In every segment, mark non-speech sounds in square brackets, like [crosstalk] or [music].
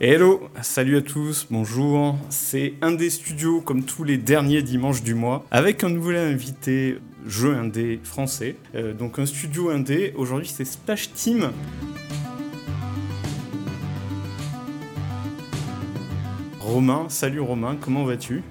Hello, salut à tous, bonjour. C'est Indé Studio comme tous les derniers dimanches du mois avec un nouvel invité jeu indé français. Euh, donc un studio indé, aujourd'hui c'est Splash Team. Romain, salut Romain, comment vas-tu?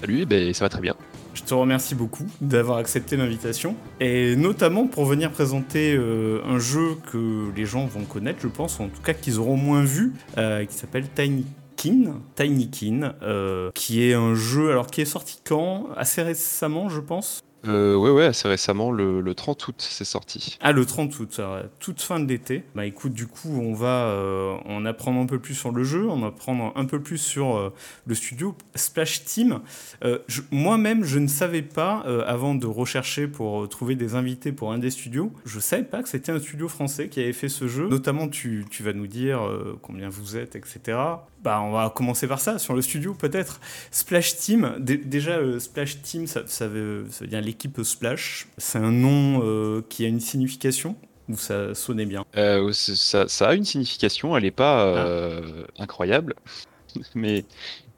Salut, ben, ça va très bien. Je te remercie beaucoup d'avoir accepté l'invitation et notamment pour venir présenter euh, un jeu que les gens vont connaître, je pense, en tout cas qu'ils auront moins vu, euh, qui s'appelle Tiny Kin, Tiny Kin, euh, qui est un jeu alors qui est sorti quand? Assez récemment, je pense. Euh, ouais, ouais, assez récemment, le, le 30 août, c'est sorti. Ah, le 30 août, toute fin de l'été. Bah écoute, du coup, on va euh, en apprendre un peu plus sur le jeu, va apprendre un peu plus sur euh, le studio Splash Team. Euh, Moi-même, je ne savais pas, euh, avant de rechercher pour trouver des invités pour un des studios, je savais pas que c'était un studio français qui avait fait ce jeu. Notamment, tu, tu vas nous dire combien vous êtes, etc. Bah, on va commencer par ça, sur le studio peut-être. Splash Team, dé- déjà Splash Team, ça, ça veut, ça veut dire l'équipe Splash. C'est un nom euh, qui a une signification ou ça sonnait bien? Euh, ça, ça a une signification, elle n'est pas euh, incroyable, [laughs] mais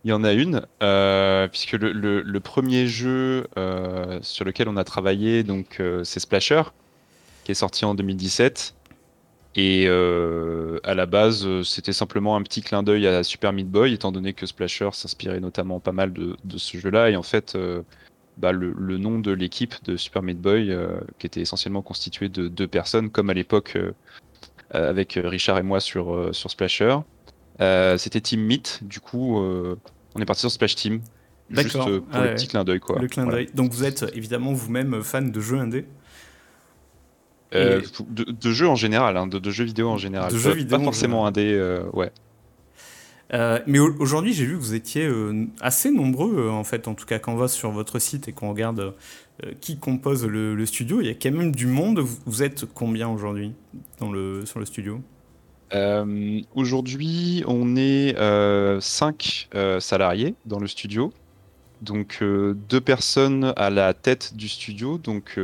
il y en a une, euh, puisque le, le- le premier jeu euh, sur lequel on a travaillé, donc euh, c'est Splasher, qui est sorti en 2017. Et à la base, c'était simplement un petit clin d'œil à Super Meat Boy, étant donné que Splasher s'inspirait notamment pas mal de, de ce jeu-là. Et en fait, bah, le, le nom de l'équipe de Super Meat Boy, euh, qui était essentiellement constituée de deux personnes, comme à l'époque euh, euh, avec Richard et moi sur, euh, sur Splasher, c'était Team Meat. Du coup, on est parti sur Splash Team. Juste pour Ah le petit clin d'œil, quoi. Le clin Voilà. d'œil. Donc vous êtes évidemment vous-même fan de jeux indés Et- de, de jeux en général, hein, de, de jeux vidéo en général. De Pas- jeux pas, vidéo en forcément indé, euh, ouais. Euh, mais au- aujourd'hui, j'ai vu que vous étiez euh, assez nombreux, euh, en fait, en tout cas, quand on va sur votre site et qu'on regarde qui compose le, studio, il y a quand même du monde. Vous, êtes combien aujourd'hui le, sur le studio? Aujourd'hui, on est euh, cinq euh, salariés dans le studio. Donc deux personnes à la tête du studio. Donc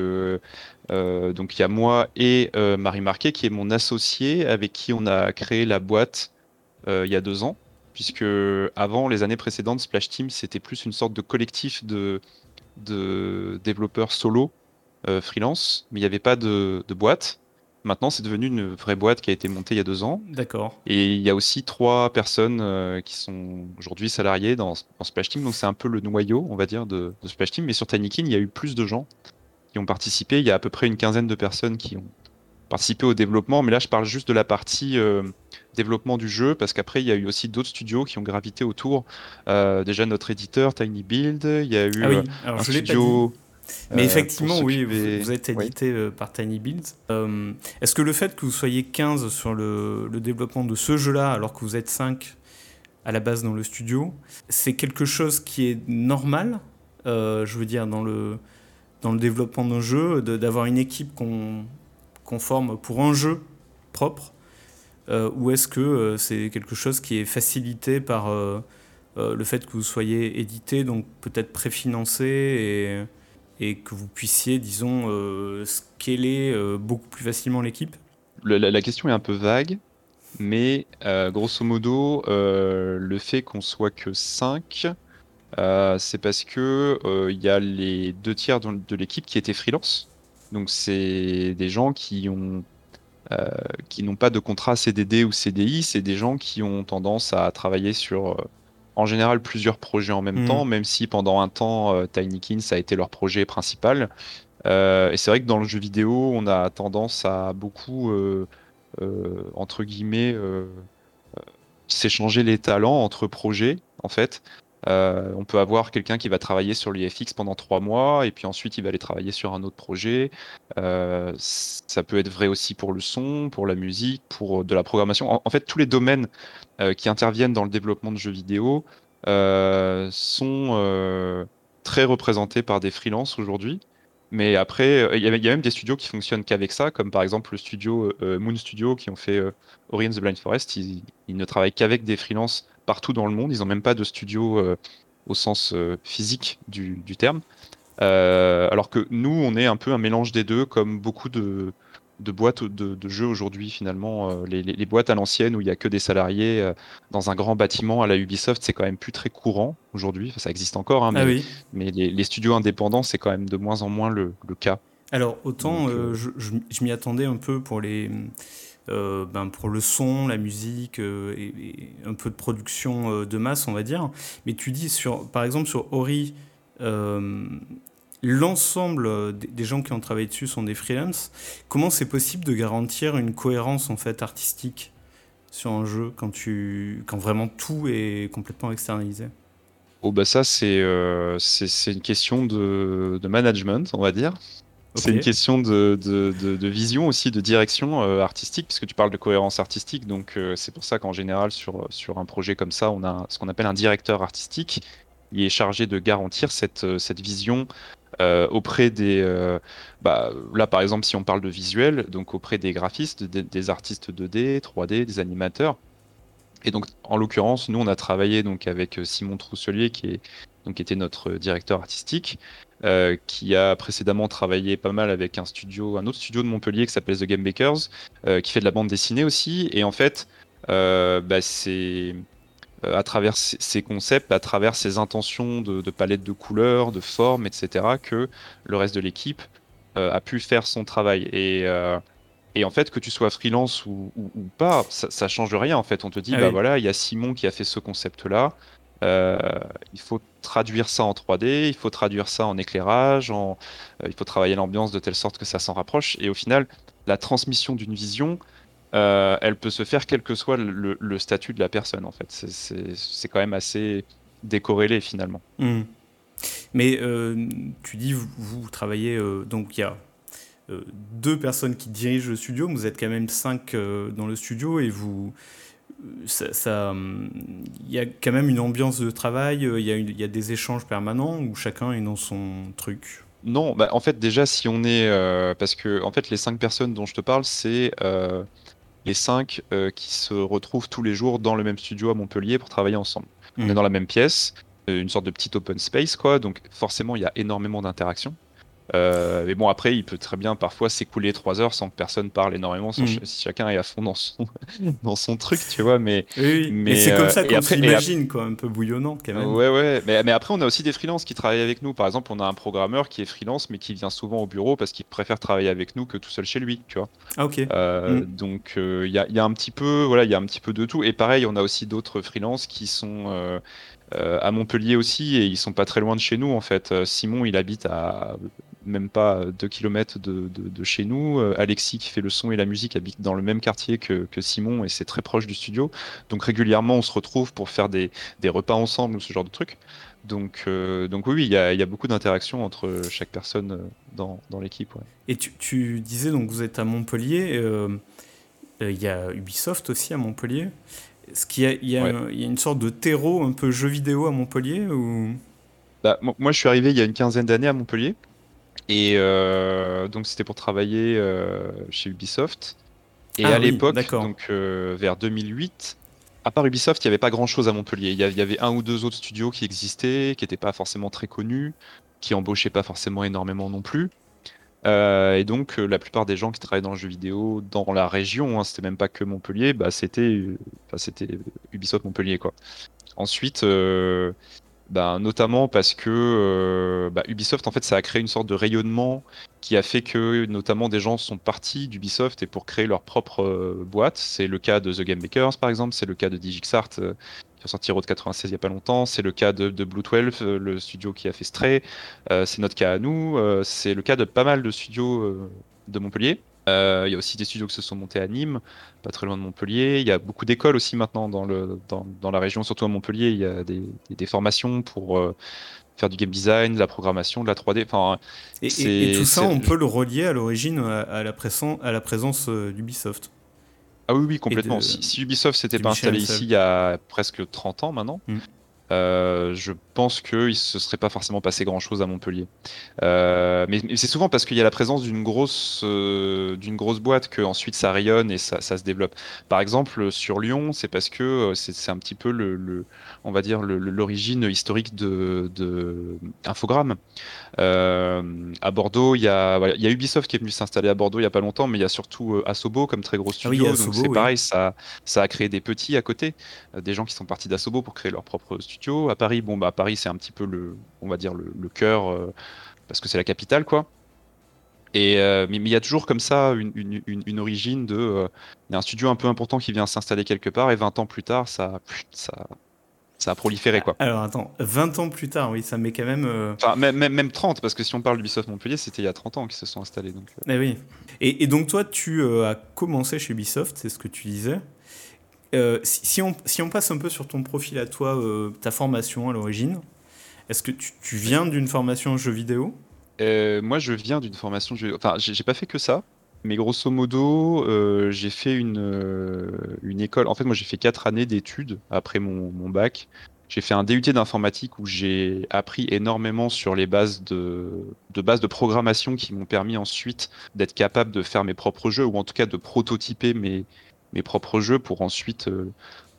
donc il y a moi et Marie Marquet qui est mon associé avec qui on a créé la boîte il y a deux ans. Puisque avant les années précédentes, Splash Team c'était plus une sorte de collectif de de développeurs solo euh, freelance, mais il n'y avait pas de, de boîte. Maintenant, c'est devenu une vraie boîte qui a été montée il y a deux ans. D'accord. Et il y a aussi trois personnes euh, qui sont aujourd'hui salariées dans, dans Splash Team. Donc c'est un peu le noyau, on va dire, de, de Splash Team. Mais sur Tinykin, il y a eu plus de gens qui ont participé. Il y a à peu près une quinzaine de personnes qui ont participé au développement. Mais là, je parle juste de la partie euh, développement du jeu, parce qu'après, il y a eu aussi d'autres studios qui ont gravité autour. Euh, déjà, notre éditeur, Tiny Build. Il y a eu Ah oui, euh, alors un studio. Mais euh, effectivement, pour oui, vous, êtes édité par Tiny Builds. Est-ce que le fait que vous soyez 15 sur le, le développement de ce jeu-là, alors que vous êtes 5 à la base dans le studio, c'est quelque chose qui est normal, euh, je veux dire, dans le, dans le développement d'un jeu, d'avoir une équipe qu'on forme pour un jeu propre? Ou est-ce que euh, c'est quelque chose qui est facilité par euh, euh, le fait que vous soyez édité, donc peut-être préfinancé et que vous puissiez, disons, euh, scaler euh, beaucoup plus facilement l'équipe? La, question est un peu vague, mais euh, grosso modo, euh, le fait qu'on soit que 5, c'est parce que euh, il y a les deux tiers de l'équipe qui étaient freelance. Donc c'est des gens qui ont euh, qui n'ont pas de contrat CDD ou CDI, c'est des gens qui ont tendance à travailler sur euh, en général plusieurs projets en même Mhm. temps, même si pendant un temps euh, Tinykin ça a été leur projet principal. Euh, et c'est vrai que dans le jeu vidéo, on a tendance à beaucoup entre guillemets, s'échanger les talents entre projets, en fait. Euh, on peut avoir quelqu'un qui va travailler sur l'IFX pendant trois mois et puis ensuite il va aller travailler sur un autre projet. Euh, ça peut être vrai aussi pour le son, pour la musique, pour de la programmation. En, fait, tous les domaines euh, qui interviennent dans le développement de jeux vidéo euh, sont euh, très représentés par des freelances aujourd'hui. Mais après, euh, il y, a- même des studios qui fonctionnent qu'avec ça, comme par exemple le studio euh, Moon Studio qui ont fait euh, Ori and the Blind Forest. Ils, ils ne travaillent qu'avec des freelances partout dans le monde. Ils n'ont même pas de studio euh, au sens euh, physique du, du terme. Euh, alors que nous, on est un peu un mélange des deux, comme beaucoup de, de boîtes de, jeux aujourd'hui finalement. Euh, les, boîtes à l'ancienne où il n'y a que des salariés euh, dans un grand bâtiment à la Ubisoft, c'est quand même plus très courant aujourd'hui. ça existe encore, hein, ah mais, les, studios indépendants, c'est quand même de moins en moins le, cas. Alors autant euh, je, m'y attendais un peu pour les... Ben, pour le son, la musique et, un peu de production de masse, on va dire. Mais tu dis, sur, par exemple, sur Ori, l'ensemble euh, des gens qui ont travaillé dessus sont des freelances. Comment c'est possible de garantir une cohérence en fait artistique sur un jeu quand tu quand vraiment tout est complètement externalisé? Oh bah ça c'est euh, c'est une question de, de, management on va dire. C'est une question de, de, de, vision aussi, de direction euh, artistique, puisque tu parles de cohérence artistique. Donc, c'est pour ça qu'en général, sur, sur un projet comme ça, on a ce qu'on appelle un directeur artistique. Il est chargé de garantir cette, cette vision euh, auprès des, euh, bah, là par exemple si on parle de visuel, donc auprès des graphistes, des, artistes 2D, 3D, des animateurs. Et donc en l'occurrence, nous on a travaillé donc avec euh, Simon Trousselier qui est donc était notre directeur artistique, qui a précédemment travaillé pas mal avec un studio, un autre studio de Montpellier qui s'appelle The Game Bakers, qui fait de la bande dessinée aussi. Et en fait, bah, c'est euh, à travers ces concepts, à travers ces intentions de, de palette de couleurs, de formes, etc., que le reste de l'équipe euh, a pu faire son travail. Et, euh, et, en fait, que tu sois freelance ou, ou, pas, ça, ça, change rien. En fait, on te dit, ah bah voilà, il y a Simon qui a fait ce concept-là. Il faut traduire ça en 3D, il faut traduire ça en éclairage, en, il faut travailler l'ambiance de telle sorte que ça s'en rapproche. Et au final, la transmission d'une vision, euh, elle peut se faire quel que soit le, statut de la personne, en fait. C'est quand même assez décorrélé, finalement. Hmm. Mais euh, tu dis, vous, travaillez, euh, donc il y a deux personnes qui dirigent le studio, vous êtes quand même cinq dans le studio et vous... Ça, il y a quand même une ambiance de travail, il y, a il y a des échanges permanents où chacun est dans son truc? Non, bah, en fait déjà si on est parce que en fait les cinq personnes dont je te parle c'est les cinq euh, qui se retrouvent tous les jours dans le même studio à Montpellier pour travailler ensemble. On est mmh. dans la même pièce, euh, une sorte de petit open space, quoi. Donc forcément, il y a énormément d'interactions. Euh, mais bon, après, il peut très bien parfois s'écouler trois heures sans que personne parle énormément, sans mm. si chacun est à fond dans son, [laughs] dans son truc, tu vois. Mais, oui, mais, c'est comme ça qu'on s'imagine, quoi, un peu bouillonnant quand même. Ouais, ouais. Mais, mais, après, on a aussi des freelances qui travaillent avec nous. Par exemple, on a un programmeur qui est freelance, mais qui vient souvent au bureau parce qu'il préfère travailler avec nous que tout seul chez lui, tu vois. Ah, ok. Euh, mm. Donc, euh, il y, a, y, a, un petit peu, voilà, il y a un petit peu de tout. Et pareil, on a aussi d'autres freelances qui sont à Montpellier aussi et ils sont pas très loin de chez nous en fait. Simon, il habite à même pas 2 km de, de, chez nous. Euh, Alexis qui fait le son et la musique habite dans le même quartier que, que Simon et c'est très proche du studio. Donc régulièrement on se retrouve pour faire des, des repas ensemble ou ce genre de trucs. Donc, euh, donc oui, il y, a, y a beaucoup d'interactions entre chaque personne euh, dans, dans l'équipe. Et tu, tu, disais donc vous êtes à Montpellier, il y a Ubisoft aussi à Montpellier. Est-ce qu'il y, y, y, a une sorte de terreau un peu jeu vidéo à Montpellier ou... Bah, moi, je suis arrivé il y a une quinzaine d'années à Montpellier. Et euh, donc c'était pour travailler euh, chez Ubisoft. Et ah à l'époque, donc euh, vers 2008, à part Ubisoft, il n'y avait pas grand-chose à Montpellier. Il y avait un ou deux autres studios qui existaient, qui n'étaient pas forcément très connus, qui embauchaient pas forcément énormément non plus. et donc la plupart des gens qui travaillaient dans le jeu vidéo dans la région, hein, c'était même pas que Montpellier, bah, c'était c'était Ubisoft Montpellier quoi. Ensuite, bah, notamment parce que euh, bah, Ubisoft, en fait, ça a créé une sorte de rayonnement qui a fait que, notamment, des gens sont partis d'Ubisoft et pour créer leur propre euh, boîte. C'est le cas de The Game Makers, par exemple. C'est le cas de DigixArt, euh, qui a sorti Road 96 il n'y a pas longtemps. C'est le cas de, de Blue 12, le studio qui a fait Stray. c'est notre cas à nous. c'est le cas de pas mal de studios de Montpellier. Euh, il y a aussi des studios qui se sont montés à Nîmes, pas très loin de Montpellier. Il y a beaucoup d'écoles aussi maintenant dans, le, dans, dans, la région, surtout à Montpellier. Il y a des, des, formations pour euh, faire du game design, de la programmation, de la 3D. Enfin, et, tout ça, on peut le relier à l'origine à, la, à la présence euh, d'Ubisoft. Ah oui, oui, complètement. Si, Ubisoft s'était pas installé ici il y a presque 30 ans maintenant, mm. Euh, je pense qu'il ne se serait pas forcément passé grand-chose à Montpellier. Euh, mais, c'est souvent parce qu'il y a la présence d'une grosse, euh, d'une grosse boîte que ensuite ça rayonne et ça, ça, se développe. Par exemple, sur Lyon, c'est parce que c'est un petit peu le, on va dire l'origine historique de, de Infogrames. à Bordeaux, il y, a, il y a Ubisoft qui est venu s'installer à Bordeaux il n'y a pas longtemps, mais il y a surtout Asobo comme très gros ah studio. donc c'est pareil, ça, ça a créé des petits à côté, des gens qui sont partis d'Asobo pour créer leur propre studio à Paris, bon, bah, Paris, c'est un petit peu le, on va dire, le, cœur, euh, parce que c'est la capitale, quoi. Et, euh, mais il y a toujours comme ça une, origine de. Euh, il y a un studio un peu important qui vient s'installer quelque part, et 20 ans plus tard, ça, ça, ça a proliféré, quoi. Alors attends, 20 ans plus tard, oui, ça met quand même. Enfin, même, même, 30, parce que si on parle d'Ubisoft Montpellier, c'était il y a 30 ans qu'ils se sont installés. Donc, eh oui. Et, et, donc, toi, tu as commencé chez Ubisoft, c'est ce que tu disais. Euh, si, on, si, on, passe un peu sur ton profil à toi, euh, ta formation à l'origine, est-ce que tu, tu viens d'une formation en jeu vidéo? Euh, Moi, je viens d'une formation jeu Enfin, j'ai pas fait que ça, mais grosso modo, j'ai fait une, une école. En fait, moi, j'ai fait 4 années d'études après mon, mon bac. J'ai fait un DUT d'informatique où j'ai appris énormément sur les bases de, de bases de programmation qui m'ont permis ensuite d'être capable de faire mes propres jeux ou en tout cas de prototyper mes, mes propres jeux pour ensuite, euh,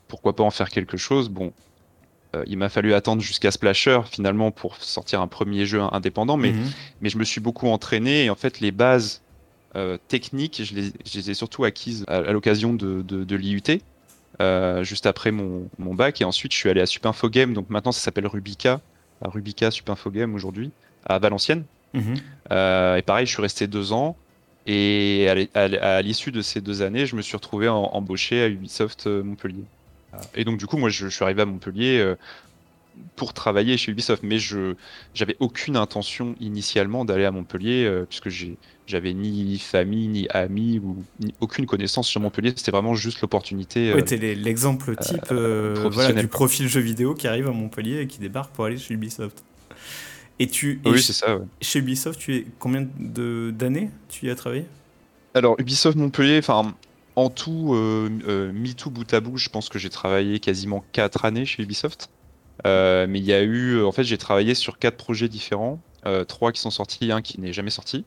pourquoi pas en faire quelque chose. Bon, euh, il m'a fallu attendre jusqu'à Splasher finalement pour sortir un premier jeu indépendant, mais, mhm. mais je me suis beaucoup entraîné et en fait les bases euh, techniques, je les, ai surtout acquises à, l'occasion de, de, l'IUT. juste après mon, mon, bac et ensuite je suis allé à Supinfo Game donc maintenant ça s'appelle Rubica Rubica Supinfo Game aujourd'hui à Valenciennes mhm. et pareil je suis resté deux ans et à l'issue de ces deux années, je me suis retrouvé embauché à Ubisoft euh, Montpellier. Et donc du coup, moi, je, suis arrivé à Montpellier euh, pour travailler chez Ubisoft, mais je j'avais aucune intention initialement d'aller à Montpellier euh, puisque j'avais ni famille ni amis ou aucune connaissance sur Montpellier. C'était vraiment juste l'opportunité. oui, t'es l'exemple type du profil jeu vidéo qui arrive à Montpellier et qui débarque pour aller chez Ubisoft. Et tu oui, c'est ça. Chez Ubisoft, tu es combien d'années tu y as travaillé? Alors Ubisoft Montpellier, enfin en tout, euh, euh, tout bout à bout, je pense que j'ai travaillé quasiment 4 années chez Ubisoft. Euh, mais il y a eu, en fait, j'ai travaillé sur 4 projets différents, 3 qui sont sortis, un qui n'est jamais sorti.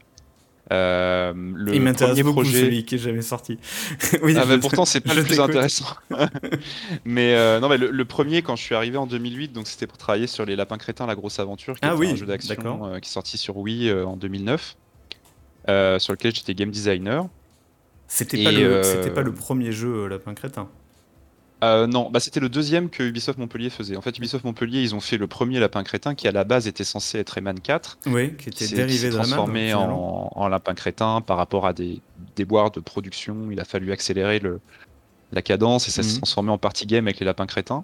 Euh, le Il m'intéresse beaucoup projet... celui qui est jamais sorti. [laughs] oui, ah, pourtant, c'est pas le plus intéressant. [laughs] mais euh, non, mais le, premier, quand je suis arrivé en 2008, donc c'était pour travailler sur les Lapins Crétins, la grosse aventure, qui ah, oui, un jeu d'action euh, qui est sorti sur Wii en 2009, sur lequel j'étais game designer. C'était pas, le, pas le premier jeu Lapin Crétin. Euh, non, bah, c'était le deuxième que Ubisoft Montpellier faisait. En fait, Ubisoft Montpellier, ils ont fait le premier Lapin Crétin qui à la base était censé être Rayman 4. Oui, qui était dérivé de transformé en, en, Lapin Crétin par rapport à des déboires de production. Il a fallu accélérer le, la cadence et ça s'est mhm. transformé en party game avec les Lapins Crétins.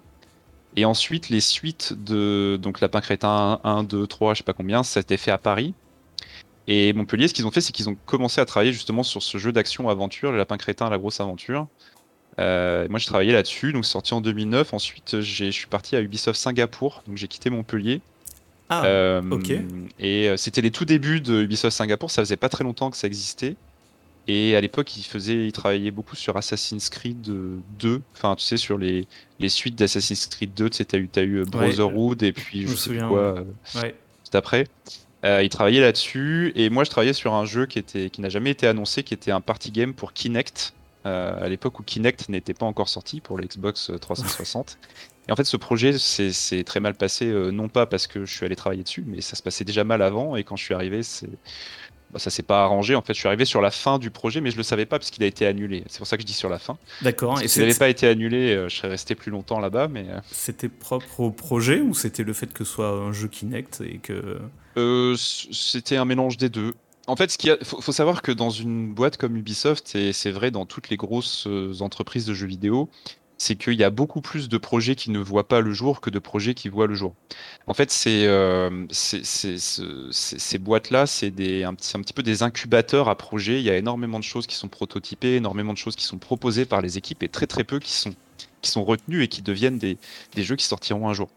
Et ensuite, les suites de donc Lapin Crétin 1, 2, 3, je sais pas combien, ça a été fait à Paris. Et Montpellier, ce qu'ils ont fait, c'est qu'ils ont commencé à travailler justement sur ce jeu d'action-aventure, le Lapin Crétin, la grosse aventure. Euh, moi, j'ai travaillé là-dessus, donc sorti en 2009. Ensuite, je suis parti à Ubisoft Singapour, donc j'ai quitté Montpellier. Ah, euh, ok. Et euh, c'était les tout débuts de Ubisoft Singapour, ça faisait pas très longtemps que ça existait. Et à l'époque, il faisait, il travaillait beaucoup sur Assassin's Creed 2. Enfin, tu sais, sur les, les suites d'Assassin's Creed 2, tu sais, t'as eu, as eu Brotherhood et puis je, je sais plus quoi ouais. juste après. il travaillait là-dessus et moi je travaillais sur un jeu qui était qui n'a jamais été annoncé, qui était un party game pour Kinect. Euh, à l'époque où Kinect n'était pas encore sorti pour l'Xbox 360. Et en fait, ce projet s'est très mal passé, euh, non pas parce que je suis allé travailler dessus, mais ça se passait déjà mal avant. Et quand je suis arrivé, c'est bah, ça s'est pas arrangé. En fait, je suis arrivé sur la fin du projet, mais je le savais pas parce qu'il a été annulé. C'est pour ça que je dis sur la fin. D'accord. Et s'il n'avait pas été annulé, euh, je serais resté plus longtemps là-bas. Mais c'était propre au projet ou c'était le fait que ce soit un jeu Kinect et que c'était un mélange des deux. En fait, il faut, savoir que dans une boîte comme Ubisoft, et c'est vrai dans toutes les grosses euh, entreprises de jeux vidéo, c'est qu'il y a beaucoup plus de projets qui ne voient pas le jour que de projets qui voient le jour. En fait, c'est, euh, ces boîtes-là, c'est un, petit peu des incubateurs à projets. Il y a énormément de choses qui sont prototypées, énormément de choses qui sont proposées par les équipes et très très peu qui sont, qui sont retenues et qui deviennent des jeux qui sortiront un jour.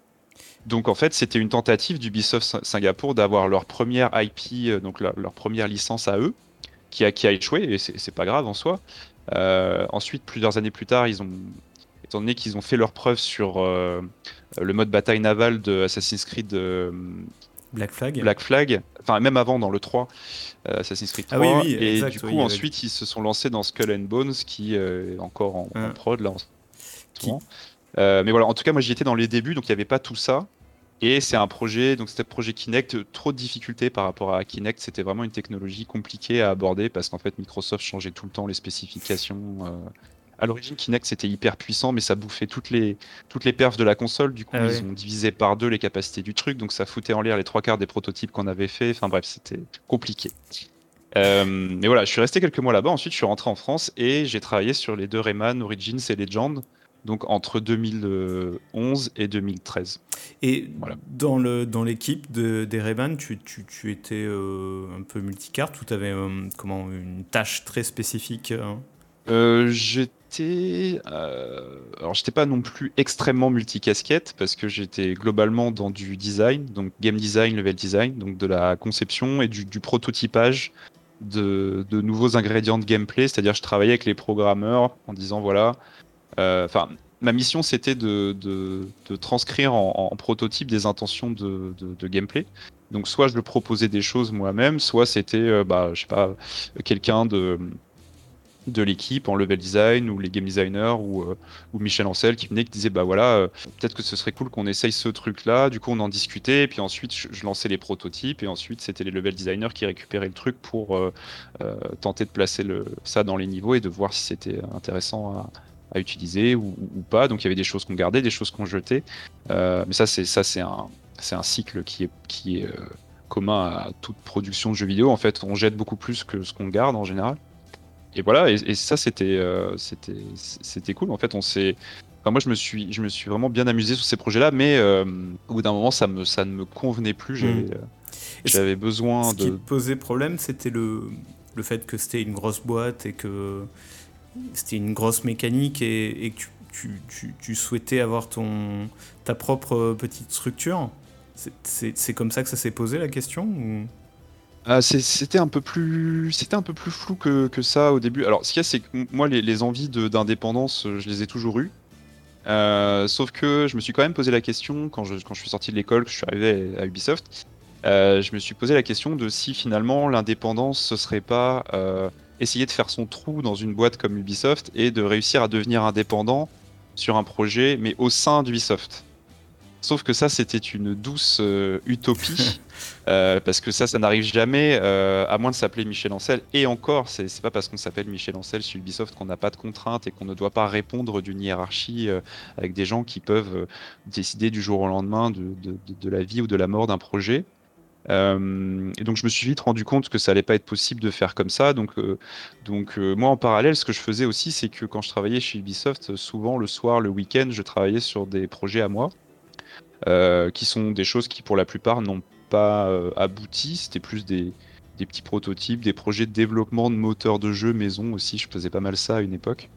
Donc en fait, c'était une tentative d'Ubisoft Singapour d'avoir leur première IP, euh, donc leur, première licence à eux, qui a, qui a échoué, et c'est pas grave en soi. Euh, ensuite, plusieurs années plus tard, ils ont, étant donné qu'ils ont fait leur preuve sur le mode bataille navale de Assassin's Creed Black Flag. Black Flag, enfin même avant dans le 3, Assassin's Creed 3. Ah oui, oui, et du coup, ensuite, ils se sont lancés dans Skull and Bones, qui est encore en, en prod là en ce moment. Mais voilà, en tout cas, moi j'y étais dans les débuts, donc il n'y avait pas tout ça. Et c'est un projet, donc c'était projet Kinect, trop de difficultés par rapport à Kinect. C'était vraiment une technologie compliquée à aborder parce qu'en fait Microsoft changeait tout le temps les spécifications. Euh. À l'origine, Kinect c'était hyper puissant, mais ça bouffait toutes les, toutes les perfs de la console. Du coup, ah ils ont divisé par deux les capacités du truc, donc ça foutait en l'air les trois quarts des prototypes qu'on avait fait. Enfin bref, c'était compliqué. Euh, mais voilà, je suis resté quelques mois là-bas. Ensuite, je suis rentré en France et j'ai travaillé sur les deux Rayman, Origins et Legend donc entre 2011 et 2013. Et dans, le, dans l'équipe de, des Rayman, tu, tu, tu étais euh, un peu multicarte ou tu avais euh, comment, une tâche très spécifique hein? Euh, J'étais. alors, j'étais pas non plus extrêmement multicasquette parce que j'étais globalement dans du design, donc game design, level design, donc de la conception et du, du prototypage de, de, nouveaux ingrédients de gameplay. C'est-à-dire, je travaillais avec les programmeurs en disant voilà enfin, ma mission c'était de, transcrire en, prototype des intentions de, gameplay. Donc soit je proposais des choses moi-même, soit c'était, euh, bah, je sais pas, quelqu'un de de l'équipe en level design ou les game designers ou, euh, Michel Ancel qui venait qui disait bah voilà peut-être que ce serait cool qu'on essaye ce truc là du coup on en discutait et puis ensuite je, lançais les prototypes et ensuite c'était les level designers qui récupéraient le truc pour tenter de placer ça dans les niveaux et de voir si c'était intéressant à, utiliser ou, pas. Donc il y avait des choses qu'on gardait, des choses qu'on jetait. Euh, mais ça, c'est ça, c'est un, c'est un cycle qui est, qui est euh, commun à toute production de jeux vidéo. En fait, on jette beaucoup plus que ce qu'on garde en général. Et voilà. Et, ça, c'était, euh, c'était, c'était cool. En fait, on s'est Enfin, moi, je me suis, je me suis vraiment bien amusé sur ces projets-là, mais au bout d'un moment, ça me, ça ne me convenait plus. J'avais, j'avais besoin de. Ce qui posait problème, c'était le, le fait que c'était une grosse boîte et que c'était une grosse mécanique et, que tu, souhaitais avoir ton, ta propre petite structure C'est comme ça que ça s'est posé la question ah, c'était un peu plus c'était un peu plus flou que, ça au début. Alors ce qu'il y a c'est que moi les, envies d'indépendance je les ai toujours eues. Euh, sauf que je me suis quand même posé la question quand je, quand je suis sorti de l'école, que je suis arrivé à Ubisoft, euh, je me suis posé la question de si finalement l'indépendance ce serait pas euh, essayer de faire son trou dans une boîte comme Ubisoft et de réussir à devenir indépendant sur un projet, mais au sein d'Ubisoft. Sauf que ça, c'était une douce euh, utopie, [laughs] euh, parce que ça, ça n'arrive jamais, euh, à moins de s'appeler Michel Ancel. Et encore, c'est pas parce qu'on s'appelle Michel Ancel chez Ubisoft qu'on n'a pas de contraintes et qu'on ne doit pas répondre d'une hiérarchie avec des gens qui peuvent décider du jour au lendemain de, de, la vie ou de la mort d'un projet. Euh, et donc je me suis vite rendu compte que ça allait pas être possible de faire comme ça. Donc, euh, donc euh, moi en parallèle, ce que je faisais aussi, c'est que quand je travaillais chez Ubisoft, souvent le soir, le week-end, je travaillais sur des projets à moi, qui sont des choses qui pour la plupart n'ont pas abouti. C'était plus des, des, petits prototypes, des projets de développement de moteurs de jeu maison aussi. Je faisais pas mal ça à une époque.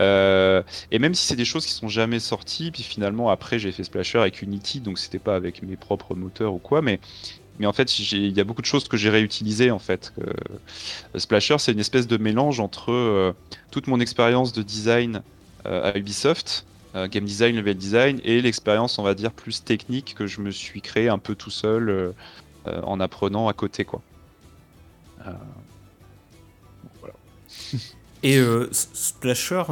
et même si c'est des choses qui sont jamais sorties, puis finalement après j'ai fait Splasher avec Unity, donc c'était pas avec mes propres moteurs ou quoi, mais mais en fait, il y a beaucoup de choses que j'ai réutilisées en fait. Splasher, c'est une espèce de mélange entre euh, toute mon expérience de design euh, à Ubisoft, euh, game design, level design, et l'expérience, on va dire, plus technique que je me suis créé un peu tout seul en apprenant à côté, quoi. voilà. [laughs] et Splasher,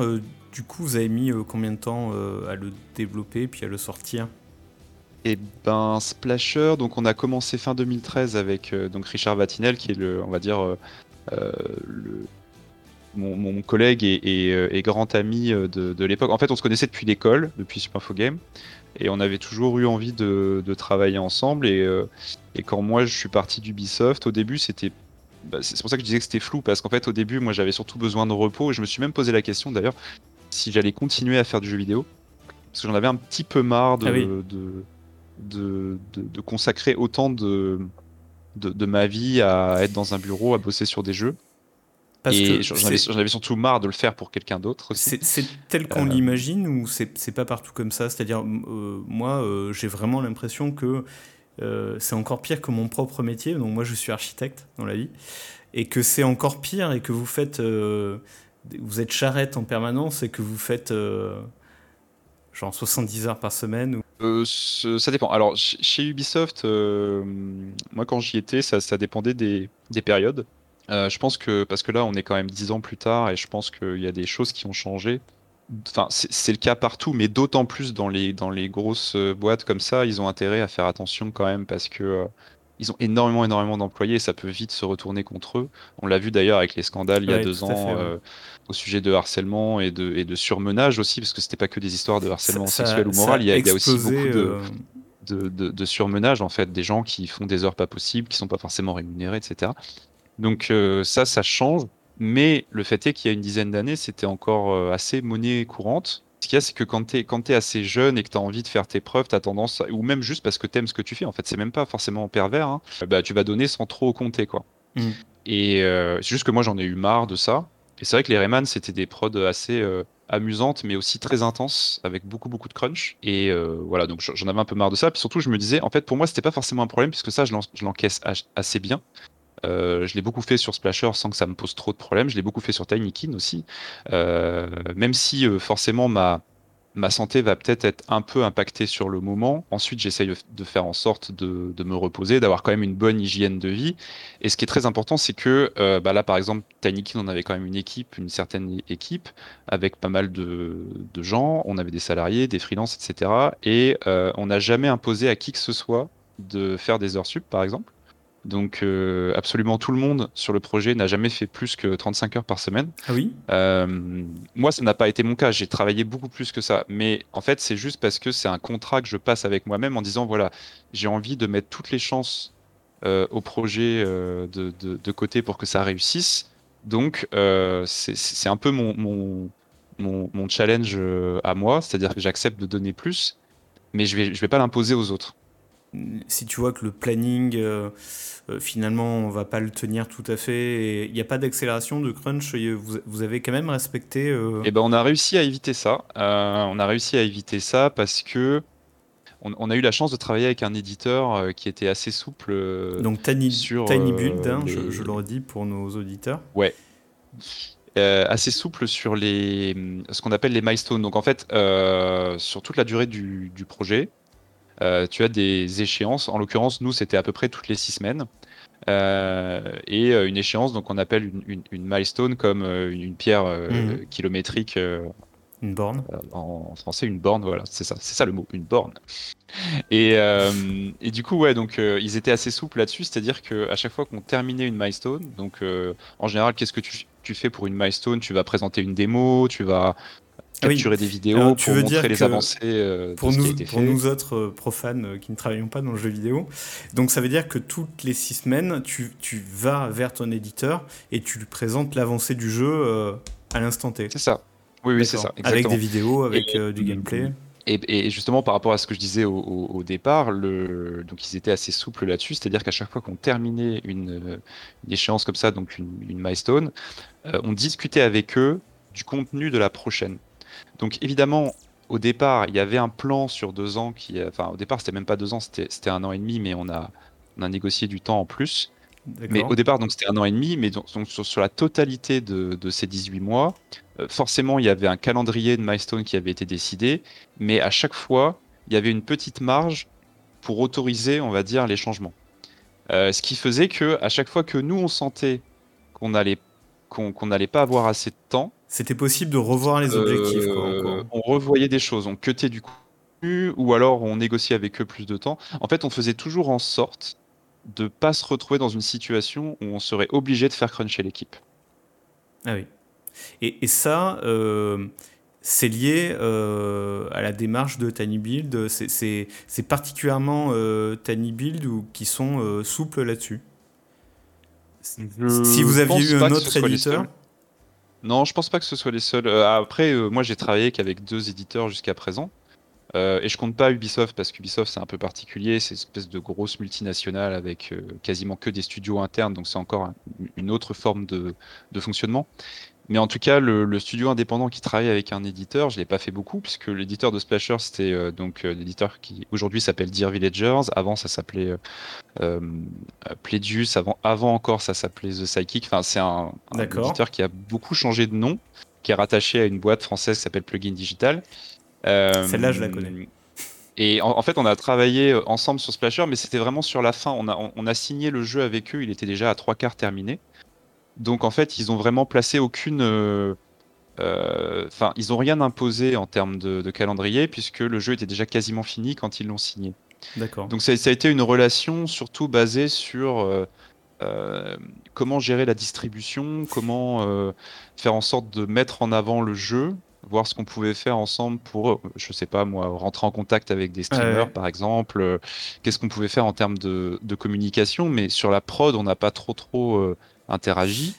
du coup, vous avez mis combien de temps à le développer puis à le sortir? Et eh ben Splasher, donc on a commencé fin 2013 avec euh, donc Richard Vatinel qui est le, on va dire euh, euh, le, mon, collègue et, grand ami de, l'époque. En fait, on se connaissait depuis l'école, depuis Super Info Game, et on avait toujours eu envie de, travailler ensemble. Et, quand moi je suis parti d'Ubisoft, au début c'était bah, c'est pour ça que je disais que c'était flou parce qu'en fait au début moi j'avais surtout besoin de repos et je me suis même posé la question d'ailleurs si j'allais continuer à faire du jeu vidéo parce que j'en avais un petit peu marre de, ah de de, de, consacrer autant de, de, ma vie à être dans un bureau, à bosser sur des jeux. Parce et j'en avais, surtout marre de le faire pour quelqu'un d'autre. C'est tel qu'on euh. l'imagine ou c'est pas partout comme ça C'est-à-dire, euh, moi, euh, j'ai vraiment l'impression que c'est encore pire que mon propre métier. Donc, moi, je suis architecte dans la vie. Et que c'est encore pire et que vous faites. vous êtes charrette en permanence et que vous faites Genre 70 heures par semaine. Euh, ça dépend. Alors, chez Ubisoft, euh, moi, quand j'y étais, ça, ça dépendait des, des périodes. Euh, je pense que, parce que là, on est quand même 10 ans plus tard, et je pense qu'il y a des choses qui ont changé. Enfin, c'est le cas partout, mais d'autant plus dans les, dans les grosses boîtes comme ça, ils ont intérêt à faire attention quand même, parce que ils ont énormément, énormément d'employés et ça peut vite se retourner contre eux. On l'a vu d'ailleurs avec les scandales il y a deux ans euh, au sujet de harcèlement et de, et de surmenage aussi, parce que c'était pas que des histoires de harcèlement sexuel ou moral, il y, a, aussi beaucoup euh, de, de, surmenage en fait, des gens qui font des heures pas possibles, qui sont pas forcément rémunérés, etc. Donc euh, ça, ça change. Mais le fait est qu'il y a une dizaine d'années, c'était encore assez monnaie courante. Ce qu'il y a, c'est que quand tu es, assez jeune et que tu as envie de faire tes preuves, tu as tendance, ou même juste parce que tu aimes ce que tu fais, en fait, c'est même pas forcément pervers, hein, bah, tu vas donner sans trop compter. quoi. Mm. Et euh, c'est juste que moi, j'en ai eu marre de ça. Et c'est vrai que les Rayman, c'était des prods assez euh, amusantes, mais aussi très intenses, avec beaucoup, beaucoup de crunch. Et euh, voilà, donc j'en avais un peu marre de ça. Puis surtout, je me disais, en fait, pour moi, c'était pas forcément un problème, puisque ça, je l'encaisse assez bien. Euh, je l'ai beaucoup fait sur Splasher sans que ça me pose trop de problèmes. Je l'ai beaucoup fait sur Tinykin aussi. Euh, même si euh, forcément ma, santé va peut-être être un peu impactée sur le moment. Ensuite, j'essaye de faire en sorte de, me reposer, d'avoir quand même une bonne hygiène de vie. Et ce qui est très important, c'est que bah là, par exemple, Tinykin, on avait quand même une équipe, une certaine équipe, avec pas mal de gens. On avait des salariés, des freelances, etc. Et on n'a jamais imposé à qui que ce soit de faire des heures sup, par exemple. Donc euh, absolument tout le monde sur le projet n'a jamais fait plus que 35 heures par semaine. Ah oui? Euh, Moi, ça n'a pas été mon cas. J'ai travaillé beaucoup plus que ça. Mais en fait, c'est juste parce que c'est un contrat que je passe avec moi-même en disant, voilà, j'ai envie de mettre toutes les chances euh, au projet de, de, de, côté pour que ça réussisse. Donc, c'est un peu mon, mon, mon, mon challenge à moi. C'est-à-dire que j'accepte de donner plus, mais je ne vais, je vais pas l'imposer aux autres si tu vois que le planning, euh, euh, finalement, on va pas le tenir tout à fait, il n'y a pas d'accélération, de crunch, vous, vous, avez quand même respecté. Euh... Eh ben, on a réussi à éviter ça. On a réussi à éviter ça parce que on, a eu la chance de travailler avec un éditeur qui était assez souple. Donc Tiny, sur, Tiny Build, hein, je, je, le redis pour nos auditeurs. Ouais. assez souple sur les, ce qu'on appelle les milestones. Donc en fait, sur toute la durée du, du projet, tu as des échéances. En l'occurrence, nous, c'était à peu près toutes les six semaines. Euh, et euh, une échéance, donc on appelle une, milestone comme une, pierre mhm. kilométrique. une borne. En, français, une borne, voilà, c'est ça, c'est ça le mot, une borne. Et, et du coup, ouais, donc ils étaient assez souples là-dessus, c'est-à-dire qu'à chaque fois qu'on terminait une milestone, donc en général, qu'est-ce que tu, tu, fais pour une milestone? Tu vas présenter une démo, tu vas capturer des vidéos pour montrer les avancées euh, pour, nous, pour nous autres euh, profanes euh, qui ne travaillons pas dans le jeu vidéo. Donc ça veut dire que toutes les six semaines, tu, tu vas vers ton éditeur et tu lui présentes l'avancée du jeu à l'instant T. C'est ça. Oui, oui, c'est ça. Avec des vidéos, avec du gameplay. Et, justement, par rapport à ce que je disais au, départ, le, donc ils étaient assez souples là-dessus, c'est-à-dire qu'à chaque fois qu'on terminait une, échéance comme ça, donc une, milestone, on discutait avec eux du contenu de la prochaine. Donc évidemment, au départ, il y avait un plan sur deux ans qui, enfin au départ c'était même pas deux ans, c'était un an et demi, mais on a, on a négocié du temps en plus. Mais au départ, donc c'était un an et demi, mais donc, sur, la totalité de, de, ces 18 mois, euh, forcément, il y avait un calendrier de milestone qui avait été décidé, mais à chaque fois, il y avait une petite marge pour autoriser, on va dire, les changements. Euh, ce qui faisait que à chaque fois que nous on sentait qu'on allait qu'on n'allait pas avoir assez de temps, c'était possible de revoir les objectifs. Euh, on revoyait des choses, on cutait du contenu, ou alors on négociait avec eux plus de temps. En fait, on faisait toujours en sorte de pas se retrouver dans une situation où on serait obligé de faire cruncher l'équipe. Ah oui. Et, ça, euh, c'est lié euh, à la démarche de Tiny Build. C'est particulièrement Tiny Build ou qui sont souples là-dessus. Si vous aviez eu un autre éditeur. Non, je pense pas que ce soit les seuls. Euh, après, euh, moi j'ai travaillé qu'avec deux éditeurs jusqu'à présent. Euh, et je compte pas Ubisoft parce qu'Ubisoft c'est un peu particulier, c'est une espèce de grosse multinationale avec quasiment que des studios internes, donc c'est encore une autre forme de, de fonctionnement. Mais en tout cas, le, studio indépendant qui travaille avec un éditeur, je l'ai pas fait beaucoup, puisque l'éditeur de Splasher, c'était euh, donc euh, l'éditeur qui aujourd'hui s'appelle Dear Villagers. Avant, ça s'appelait euh, Pleidius. Avant, avant encore, ça s'appelait The Psychic. Enfin, c'est un, éditeur qui a beaucoup changé de nom, qui est rattaché à une boîte française qui s'appelle Plugin Digital. Celle-là, je la connais. Et en, fait, on a travaillé ensemble sur Splasher, mais c'était vraiment sur la fin. On a, on, a, signé le jeu avec eux, il était déjà à trois quarts terminé. Donc en fait, ils ont vraiment placé aucune. Enfin, ils ont rien imposé en termes de, calendrier, puisque le jeu était déjà quasiment fini quand ils l'ont signé. D'accord. Donc ça, ça, a été une relation surtout basée sur euh, comment gérer la distribution, comment euh, faire en sorte de mettre en avant le jeu, voir ce qu'on pouvait faire ensemble pour, je sais pas moi, rentrer en contact avec des streamers par exemple, euh, qu'est-ce qu'on pouvait faire en termes de, communication, mais sur la prod, on n'a pas trop trop interagi.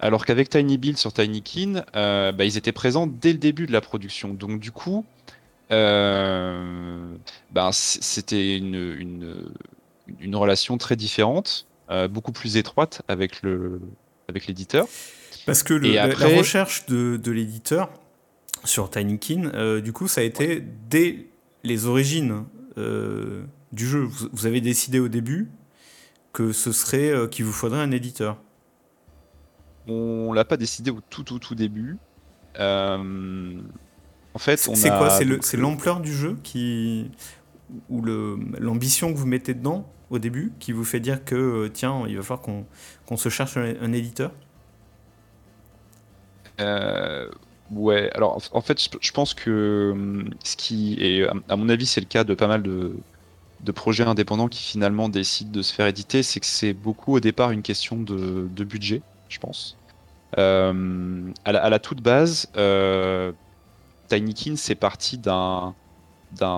Alors qu'avec Tiny Build sur Tinykin, bah, ils étaient présents dès le début de la production. Donc du coup, ben, c'était une, une, relation très différente. Euh, beaucoup plus étroite avec le avec l'éditeur. Parce que la recherche de, de l'éditeur sur Tinykin, euh, du coup, ça a été dès les origines euh, du jeu. Vous, avez décidé au début que ce serait qu'il vous faudrait un éditeur. On l'a pas décidé au tout tout tout début. en fait, c'est quoi? C'est l'ampleur du jeu qui ou l'ambition que vous mettez dedans au début qui vous fait dire que euh, tiens, il va falloir qu'on se cherche un, éditeur? Euh, Ouais, alors en fait, je pense que hum, ce qui est, à mon avis, c'est le cas de pas mal de, de, projets indépendants qui finalement décident de se faire éditer, c'est que c'est beaucoup au départ une question de, de budget, je pense. Euh, à, la, à, la, toute base, euh, Tinykin, c'est parti d'un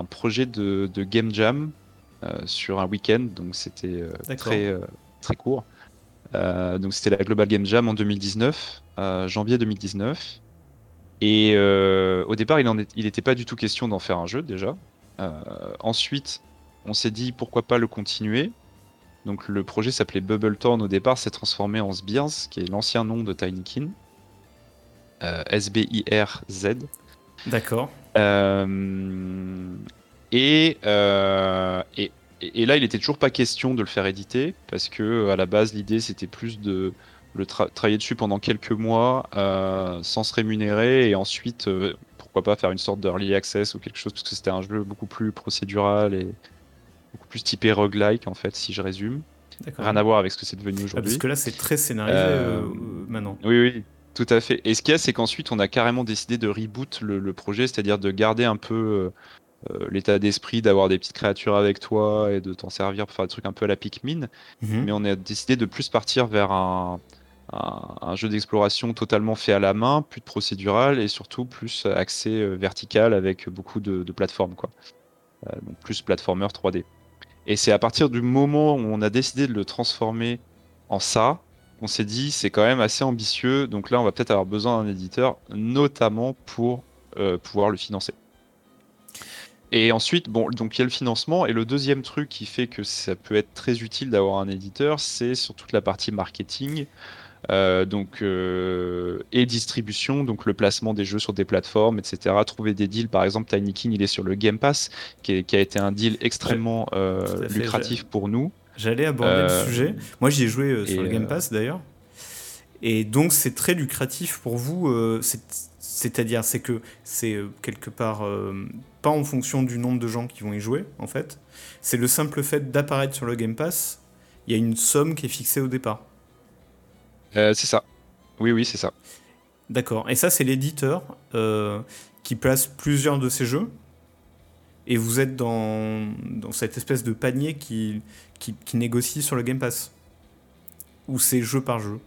projet de, de, game jam euh, sur un week-end, donc c'était euh, très, très court. donc c'était la Global Game Jam en 2019, janvier 2019. Et au départ, il n'était pas du tout question d'en faire un jeu déjà. ensuite, on s'est dit pourquoi pas le continuer. Donc le projet s'appelait Bubble Town au départ, s'est transformé en Sbears, qui est l'ancien nom de Tinykin. S-B-I-R-Z. D'accord. Euh, et, et, là, il était toujours pas question de le faire éditer parce que à la base, l'idée c'était plus de le travailler dessus pendant quelques mois euh, sans se rémunérer et ensuite, euh, pourquoi pas faire une sorte d'early access ou quelque chose parce que c'était un jeu beaucoup plus procédural et beaucoup plus typé roguelike en fait, si je résume. Rien à voir avec ce que c'est devenu ah, aujourd'hui. parce que là, c'est très scénarisé maintenant. Oui, oui. Tout à fait. Et ce qu'il y a, c'est qu'ensuite, on a carrément décidé de reboot le, projet, c'est-à-dire de garder un peu euh, l'état d'esprit d'avoir des petites créatures avec toi et de t'en servir pour faire des trucs un peu à la Pikmin. Mhm. Mais on a décidé de plus partir vers un, jeu d'exploration totalement fait à la main, plus de procédural et surtout plus axé euh, vertical avec beaucoup de, plateformes. Quoi. Euh, donc plus platformer 3D. Et c'est à partir du moment où on a décidé de le transformer en ça on s'est dit c'est quand même assez ambitieux, donc là on va peut-être avoir besoin d'un éditeur, notamment pour euh, pouvoir le financer. Et ensuite, bon, donc il y a le financement, et le deuxième truc qui fait que ça peut être très utile d'avoir un éditeur, c'est sur toute la partie marketing. Euh, donc euh, et distribution, donc le placement des jeux sur des plateformes, etc. Trouver des deals, par exemple, Tiny King, il est sur le Game Pass, qui, a été un deal extrêmement lucratif pour nous. J'allais aborder le euh, sujet. Moi, j'y ai joué euh, sur le Game euh, Pass d'ailleurs. Et donc, c'est très lucratif pour vous. C'est-à-dire, c'est que c'est quelque part pas en fonction du nombre de gens qui vont y jouer, en fait. C'est le simple fait d'apparaître sur le Game Pass. Il y a une somme qui est fixée au départ. C'est ça. Oui, oui, c'est ça. D'accord. Et ça, c'est l'éditeur qui place plusieurs de ces jeux. Et vous êtes dans, dans cette espèce de panier qui, qui, négocie sur le Game Pass Ou c'est jeu par jeu?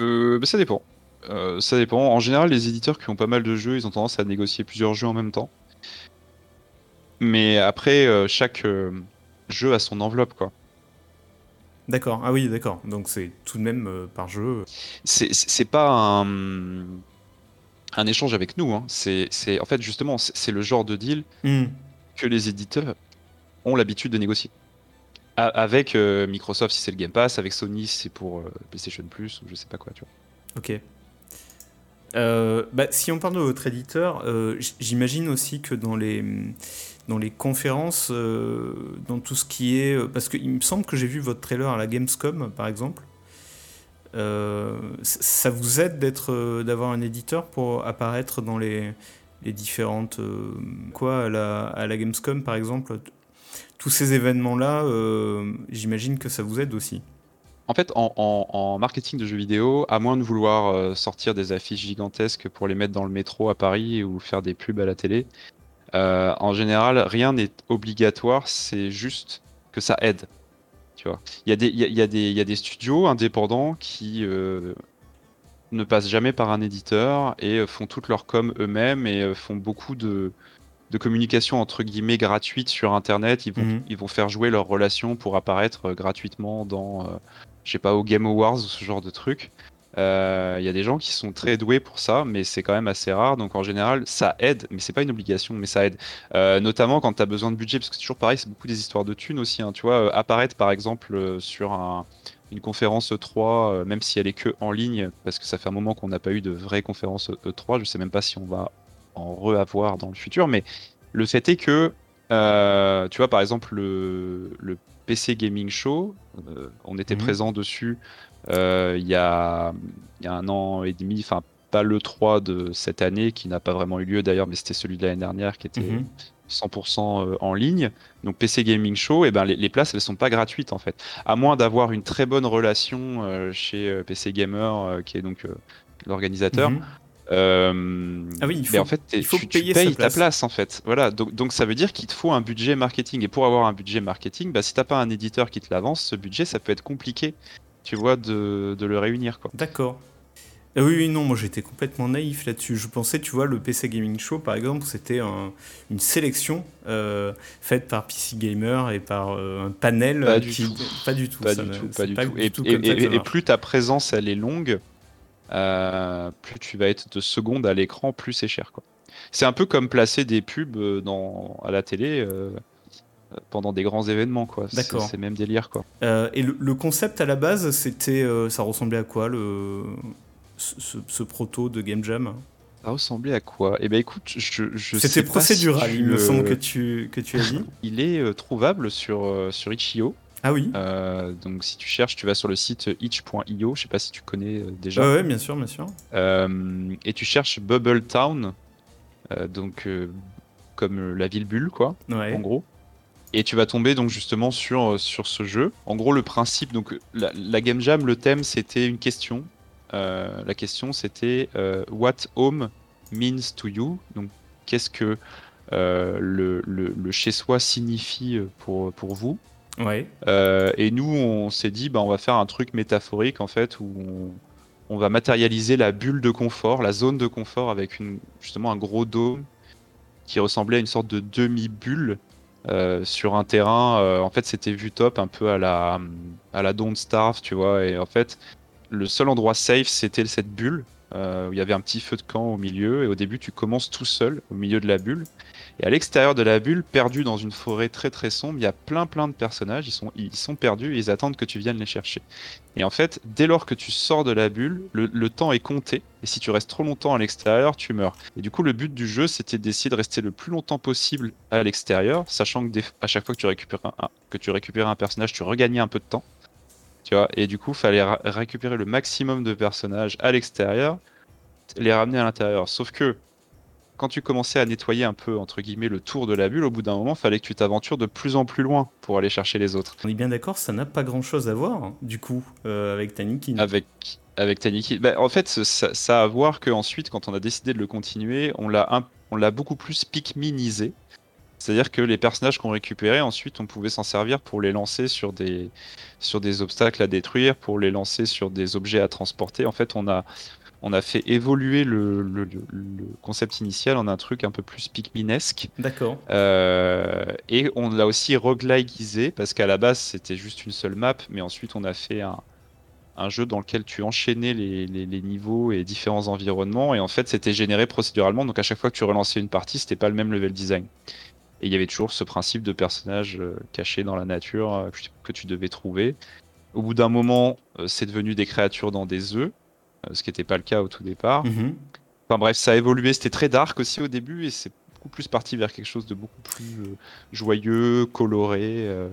Euh, bah, Ça dépend. Euh, ça dépend. En général, les éditeurs qui ont pas mal de jeux, ils ont tendance à négocier plusieurs jeux en même temps. Mais après, euh, chaque jeu a son enveloppe, quoi. D'accord. Ah oui, d'accord. Donc c'est tout de même par jeu. C'est pas un, un échange avec nous. Hein. C'est en fait justement c'est le genre de deal hmm. que les éditeurs ont l'habitude de négocier avec euh, Microsoft si c'est le Game Pass, avec Sony si c'est pour euh, PlayStation Plus ou je sais pas quoi, tu vois. Ok. Euh, bah, si on parle de votre éditeur, j'imagine aussi que dans les, dans les conférences, dans tout ce qui est... Parce qu'il me semble que j'ai vu votre trailer à la Gamescom, par exemple. ça vous aide d'avoir un éditeur pour apparaître dans les, les différentes. quoi, à la, à la Gamescom par exemple? Tous ces événements-là, j'imagine que ça vous aide aussi. En fait, en, marketing de jeux vidéo, à moins de vouloir sortir des affiches gigantesques pour les mettre dans le métro à Paris ou faire des pubs à la télé, en général, rien n'est obligatoire, c'est juste que ça aide. Tu vois. Il y, a des, il, y a, des, il y a des studios indépendants qui ne passent jamais par un éditeur et font toute leur com eux-mêmes et font beaucoup de, de communication entre guillemets gratuite sur Internet. Ils vont, mhm. ils vont faire jouer leurs relations pour apparaître euh, gratuitement dans, euh, je sais pas, au Game Awards ou ce genre de truc. Euh, il y a des gens qui sont très doués pour ça, mais c'est quand même assez rare. Donc en général, ça aide, mais c'est pas une obligation, mais ça aide. notamment quand tu as besoin de budget, parce que c'est toujours pareil, c'est beaucoup des histoires de thunes aussi. Hein, tu vois, apparaître par exemple sur une conférence E3, même si elle est que en ligne, parce que ça fait un moment qu'on n'a pas eu de vraie conférence E3, je sais même pas si on va en re-avoir dans le futur, mais le fait est que, euh, tu vois, par exemple, le, PC Gaming Show, euh, on était mhm. présent dessus euh, il y, a, un an et demi, enfin, pas le 3 de cette année, qui n'a pas vraiment eu lieu d'ailleurs, mais c'était celui de l'année dernière qui était. 100% mhm. en ligne. Donc PC Gaming Show, et eh ben les, places elles sont pas gratuites en fait. À moins d'avoir une très bonne relation chez PC Gamer, qui est donc l'organisateur. Mhm. Euh, ah oui, il faut, mais en fait, il faut tu, payer payes ta place en fait. Voilà, donc, donc ça veut dire qu'il te faut un budget marketing. Et pour avoir un budget marketing, bah, si t'as pas un éditeur qui te l'avance, ce budget, ça peut être compliqué, tu vois, de, de le réunir. D'accord. Ah oui, oui, non, moi j'étais complètement naïf là-dessus. Je pensais, tu vois, le PC Gaming Show, par exemple, c'était une sélection euh, faite par PC Gamer et par euh, un panel pas qui... Du tout. Pas du tout. Pas du tout. Pas du tout. Et, et, et plus ta présence, elle est longue, euh, plus tu vas être de secondes à l'écran, plus c'est cher. Quoi. C'est un peu comme placer des pubs euh, dans, à la télé euh, pendant des grands événements. Quoi. C'est, c'est même délire. Quoi. et le, concept à la base, c'était, ça ressemblait à quoi le, ce, proto de Game Jam? Ça ressemblait à quoi? Eh ben écoute, je, je C'était procédural, il me semble que tu, que tu as dit. [laughs] il est trouvable sur, sur Itch.io. Ah oui. Euh, donc si tu cherches, tu vas sur le site itch.io. Je sais pas si tu connais euh, déjà. Ouais, bien sûr, bien sûr. Euh, et tu cherches Bubble Town, donc comme la ville bulle, quoi. En gros. Et tu vas tomber donc justement sur, sur ce jeu. En gros, le principe, donc la, la Game Jam, le thème c'était une question. la question c'était What home means to you? Donc qu'est-ce que le, le, le chez-soi signifie pour, pour vous? Ouais. Euh, et nous, on s'est dit, bah, on va faire un truc métaphorique en fait où on, va matérialiser la bulle de confort, la zone de confort avec justement un gros dôme qui ressemblait à une sorte de demi-bulle euh, sur un terrain. Euh, en fait, c'était vu top un peu à la, à la Don't Starve, tu vois. Et en fait, le seul endroit safe, c'était cette bulle où il y avait un petit feu de camp au milieu. Et au début, tu commences tout seul au milieu de la bulle. Et à l'extérieur de la bulle, perdu dans une forêt très très sombre, il y a plein plein de personnages, ils sont, ils sont perdus et ils attendent que tu viennes les chercher. Et en fait, dès lors que tu sors de la bulle, le, temps est compté, et si tu restes trop longtemps à l'extérieur, tu meurs. Et du coup, le but du jeu, c'était d'essayer de rester le plus longtemps possible à l'extérieur, sachant que à chaque fois que tu, récupères un, que tu récupérais un personnage, tu regagnais un peu de temps. Tu vois, et du coup, il fallait récupérer le maximum de personnages à l'extérieur, les ramener à l'intérieur. Sauf que quand tu commençais à nettoyer un peu, entre guillemets, le tour de la bulle, au bout d'un moment, il fallait que tu t'aventures de plus en plus loin pour aller chercher les autres. On est bien d'accord, ça n'a pas grand-chose à voir, hein, du coup, euh, avec Tanikin. Avec, avec Tanikin. Bah, en fait, ça, a à voir qu'ensuite, quand on a décidé de le continuer, on l'a, on l'a beaucoup plus pikminisé. C'est-à-dire que les personnages qu'on récupérait, ensuite, on pouvait s'en servir pour les lancer sur des, sur des obstacles à détruire, pour les lancer sur des objets à transporter. En fait, on a, on a fait évoluer le, concept initial en un truc un peu plus Pikminesque. D'accord. Euh, et on l'a aussi roguelikeisé parce qu'à la base c'était juste une seule map, mais ensuite on a fait un, jeu dans lequel tu enchaînais les, niveaux et différents environnements. Et en fait c'était généré procéduralement. Donc à chaque fois que tu relançais une partie c'était pas le même level design. Et il y avait toujours ce principe de personnage euh, caché dans la nature euh, que tu devais trouver. Au bout d'un moment c'est devenu des créatures dans des œufs ce qui n'était pas le cas au tout départ. Mhm. Enfin bref, ça a évolué, c'était très dark aussi au début et c'est beaucoup plus parti vers quelque chose de beaucoup plus euh, joyeux, coloré euh,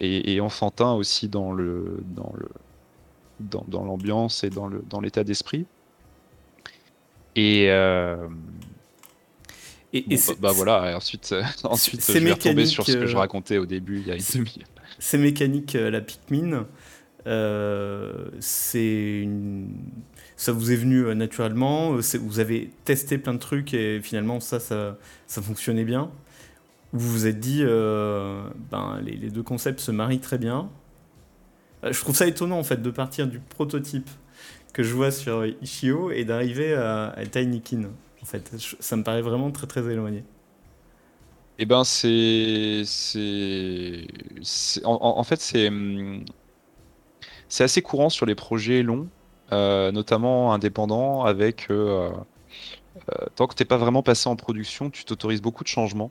et, enfantin aussi dans le dans le dans, l'ambiance et dans le dans l'état d'esprit. Et Et, Bon, bah, bah voilà, et ensuite, euh, [laughs] ensuite je vais retomber sur ce que je euh, racontais au début, il y a une demi. ces mécaniques la Pikmin, euh, c'est une- ça vous est venu euh, naturellement euh, c'est- Vous avez testé plein de trucs et finalement ça, ça, ça fonctionnait bien Vous vous êtes dit, euh, ben, les, deux concepts se marient très bien Euh, Je trouve ça étonnant en fait de partir du prototype que je vois sur Ishio et d'arriver à, à Tinykin. En fait, ça me paraît vraiment très très éloigné. Eh ben, c'est, c'est, c'est- en fait, c'est, hum, c'est assez courant sur les projets longs, euh, notamment indépendants, avec, euh, euh, tant que t'es pas vraiment passé en production, tu t'autorises beaucoup de changements.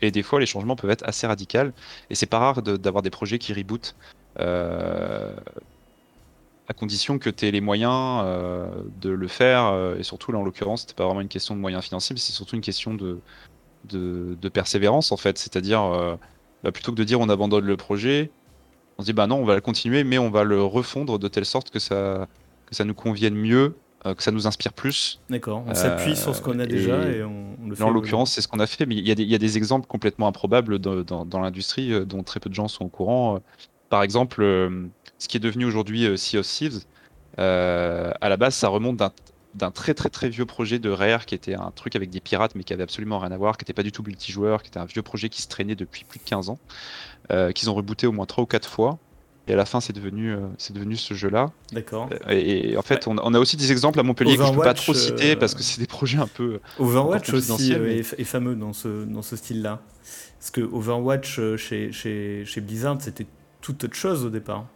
Et des fois, les changements peuvent être assez radicaux. Et c'est pas rare d'avoir des projets qui rebootent, à condition que tu aies les moyens de le faire. et surtout, là, en l'occurrence, c'était pas vraiment une question de moyens financiers, mais c'est surtout une question de, persévérance, en fait. C'est-à-dire, bah, plutôt que de dire on abandonne le projet, on se dit bah non, on va le continuer, mais on va le refondre de telle sorte que ça, que ça nous convienne mieux, euh, que ça nous inspire plus. D'accord, on Euh, s'appuie sur ce qu'on a et- déjà et on, on le fait. En l'occurrence, c'est ce qu'on a fait, mais il y, a des- il y a des exemples complètement improbables dans, dans- dans l'industrie euh, dont très peu de gens sont au courant. Euh, Par exemple, euh, ce qui est devenu aujourd'hui euh, Sea of Thieves, euh, à la base, ça remonte d'un d'un très très très vieux projet de Rare qui était un truc avec des pirates mais qui avait absolument rien à voir, qui n'était pas du tout multijoueur, qui était un vieux projet qui se traînait depuis plus de 15 ans, euh, qu'ils ont rebooté au moins 3 ou 4 fois. Et à la fin, c'est devenu, euh, c'est devenu ce jeu-là. D'accord. Euh, Et, et en fait, on, a- on a aussi des exemples à Montpellier que je peux pas Overwatch, trop citer parce que c'est des projets un peu. Overwatch aussi mais- est, fameux dans ce, dans ce style-là. Parce que Overwatch chez, chez, chez Blizzard, c'était toute autre chose au départ.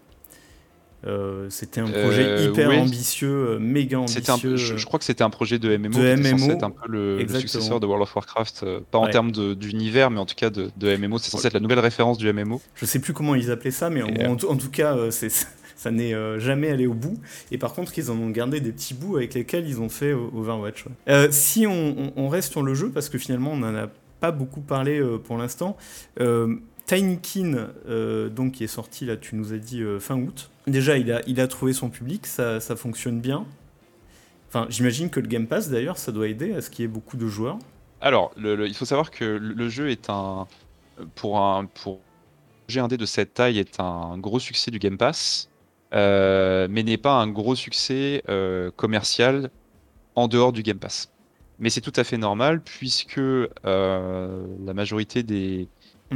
Euh, c'était un projet Euh, hyper oui. ambitieux, euh, méga un ambitieux. peu, je, je crois que c'était un projet de MMO, de qui était MMO, être un peu le, successeur de World of Warcraft, euh, pas en Ouais. termes d'univers, mais en tout cas de, de MMO. C'est censé être la nouvelle référence du MMO. Je sais plus comment ils appelaient ça, mais en, en tout- en tout cas, [laughs] ça n'est jamais allé au bout. Et par contre, ils en ont gardé des petits bouts avec lesquels ils ont fait Overwatch. ouais. Si on, on- on reste sur le jeu, parce que finalement, on n'en a pas beaucoup parlé pour l'instant, Tinykin, euh, donc qui est sorti là, tu nous as dit euh, fin août. Déjà, il a, il a trouvé son public, ça, ça fonctionne bien. Enfin, j'imagine que le Game Pass, d'ailleurs, ça doit aider à ce qu'il y ait beaucoup de joueurs. Alors, il faut savoir que le, jeu est un pour un pour un indé de cette taille est un gros succès du Game Pass, euh, mais n'est pas un gros succès euh, commercial en dehors du Game Pass. Mais c'est tout à fait normal puisque la majorité des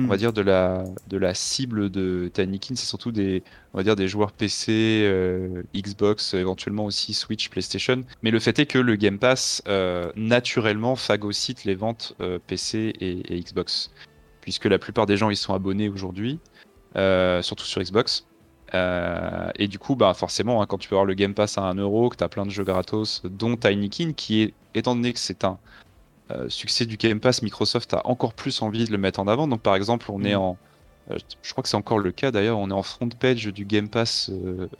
on va Hmm. dire de la de la cible de Tinykin, c'est surtout des on va dire des joueurs PC, euh, Xbox, éventuellement aussi Switch, PlayStation. Mais le fait est que le Game Pass euh, naturellement phagocyte les ventes euh, PC et, et Xbox, puisque la plupart des gens y sont abonnés aujourd'hui, surtout sur Xbox. Et du coup, bah forcément, hein, quand tu peux avoir le Game Pass à 1 euro, que tu as plein de jeux gratos, dont Tinykin, qui est, étant donné que c'est un euh, succès du Game Pass, Microsoft a encore plus envie de le mettre en avant. Donc, par exemple, on est Mhm. en. euh, je crois que c'est encore le cas d'ailleurs, on est en front page du Game Pass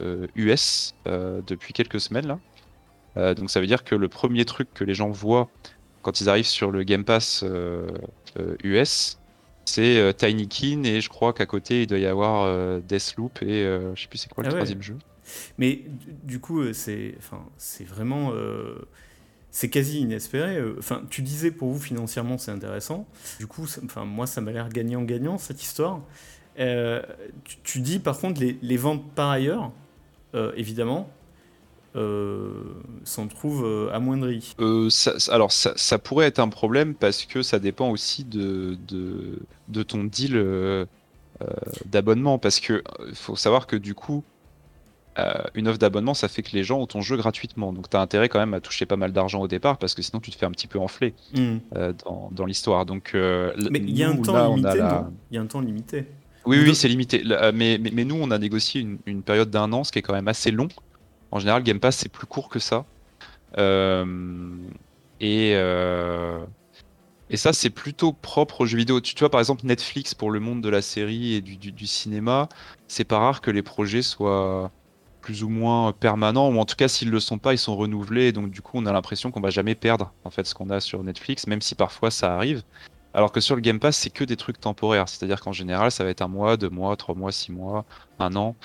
euh, US euh, depuis quelques semaines là. Donc, ça veut dire que le premier truc que les gens voient quand ils arrivent sur le Game Pass US, c'est Tinykin et je crois qu'à côté il doit y avoir Deathloop et je sais plus c'est quoi le Ah ouais. troisième jeu. Mais du- coup, c'est, enfin, c'est vraiment, c'est quasi inespéré. euh. Enfin, tu disais pour vous financièrement, c'est intéressant. Du coup, enfin, moi, ça m'a l'air gagnant-gagnant cette histoire. Euh, tu, dis par contre les, ventes par ailleurs, euh, évidemment, euh, s'en trouvent amoindries. Euh, ça- alors, ça, pourrait être un problème parce que ça dépend aussi de, de, ton deal d'abonnement. Parce que faut savoir que du coup, euh, une offre d'abonnement, ça fait que les gens ont ton jeu gratuitement. Donc, tu as intérêt quand même à toucher pas mal d'argent au départ parce que sinon, tu te fais un petit peu enfler Hmm. euh, dans, dans l'histoire. Donc, euh, Mais il y a un temps là, limité, la- non? Il y a un temps limité. Oui, Ou oui, c'est limité. Mais, mais, mais nous, on a négocié une, une période d'un an, ce qui est quand même assez long. En général, Game Pass, c'est plus court que ça. Et, et ça, c'est plutôt propre aux jeux vidéo. Tu, tu vois, par exemple, Netflix, pour le monde de la série et du, du, du cinéma, c'est pas rare que les projets soient plus ou moins permanents, ou en tout cas, s'ils le sont pas, ils sont renouvelés. Donc, du coup, on a l'impression qu'on va jamais perdre en fait ce qu'on a sur Netflix, même si parfois ça arrive. Alors que sur le Game Pass, c'est que des trucs temporaires. C'est-à-dire qu'en général, ça va être un mois, deux mois, trois mois, six mois, un an.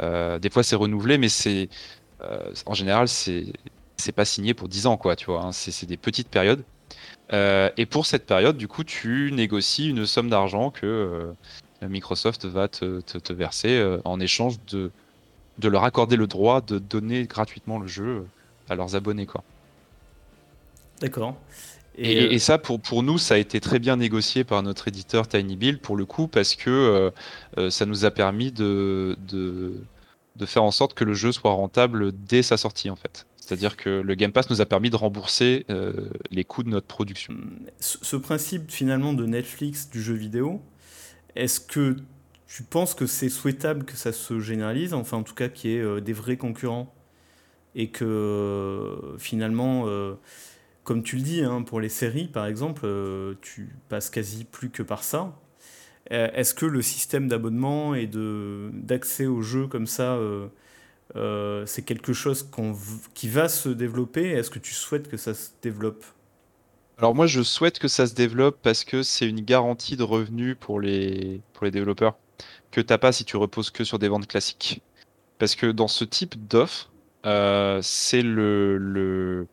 Euh, des fois, c'est renouvelé, mais c'est euh, en général, c'est pas signé pour 10 ans, quoi. Tu vois, hein. c'est des petites périodes. et pour cette période, du coup, tu négocies une somme d'argent que Microsoft va te, te, verser en échange de, de leur accorder le droit de donner gratuitement le jeu à leurs abonnés. quoi. D'accord. Et, et, ça, pour, pour nous, ça a été très bien négocié par notre éditeur Tiny Build, pour le coup, parce que ça nous a permis de, de, de faire en sorte que le jeu soit rentable dès sa sortie en fait. C'est-à-dire que le Game Pass nous a permis de rembourser euh, les coûts de notre production. Ce principe finalement de Netflix du jeu vidéo, est-ce que tu penses que c'est souhaitable que ça se généralise, enfin en tout cas qu'il y ait euh, des vrais concurrents et que euh, finalement, comme tu le dis, hein, pour les séries par exemple, tu passes quasi plus que par ça. Euh, est-ce que le système d'abonnement et d'accès aux jeux comme ça, euh, euh, c'est quelque chose qui va se développer? Est-ce que tu souhaites que ça se développe? Alors moi je souhaite que ça se développe parce que c'est une garantie de revenus pour les, pour les développeurs que tu n'as pas si tu reposes que sur des ventes classiques. Parce que dans ce type d'offre, c'est le, le,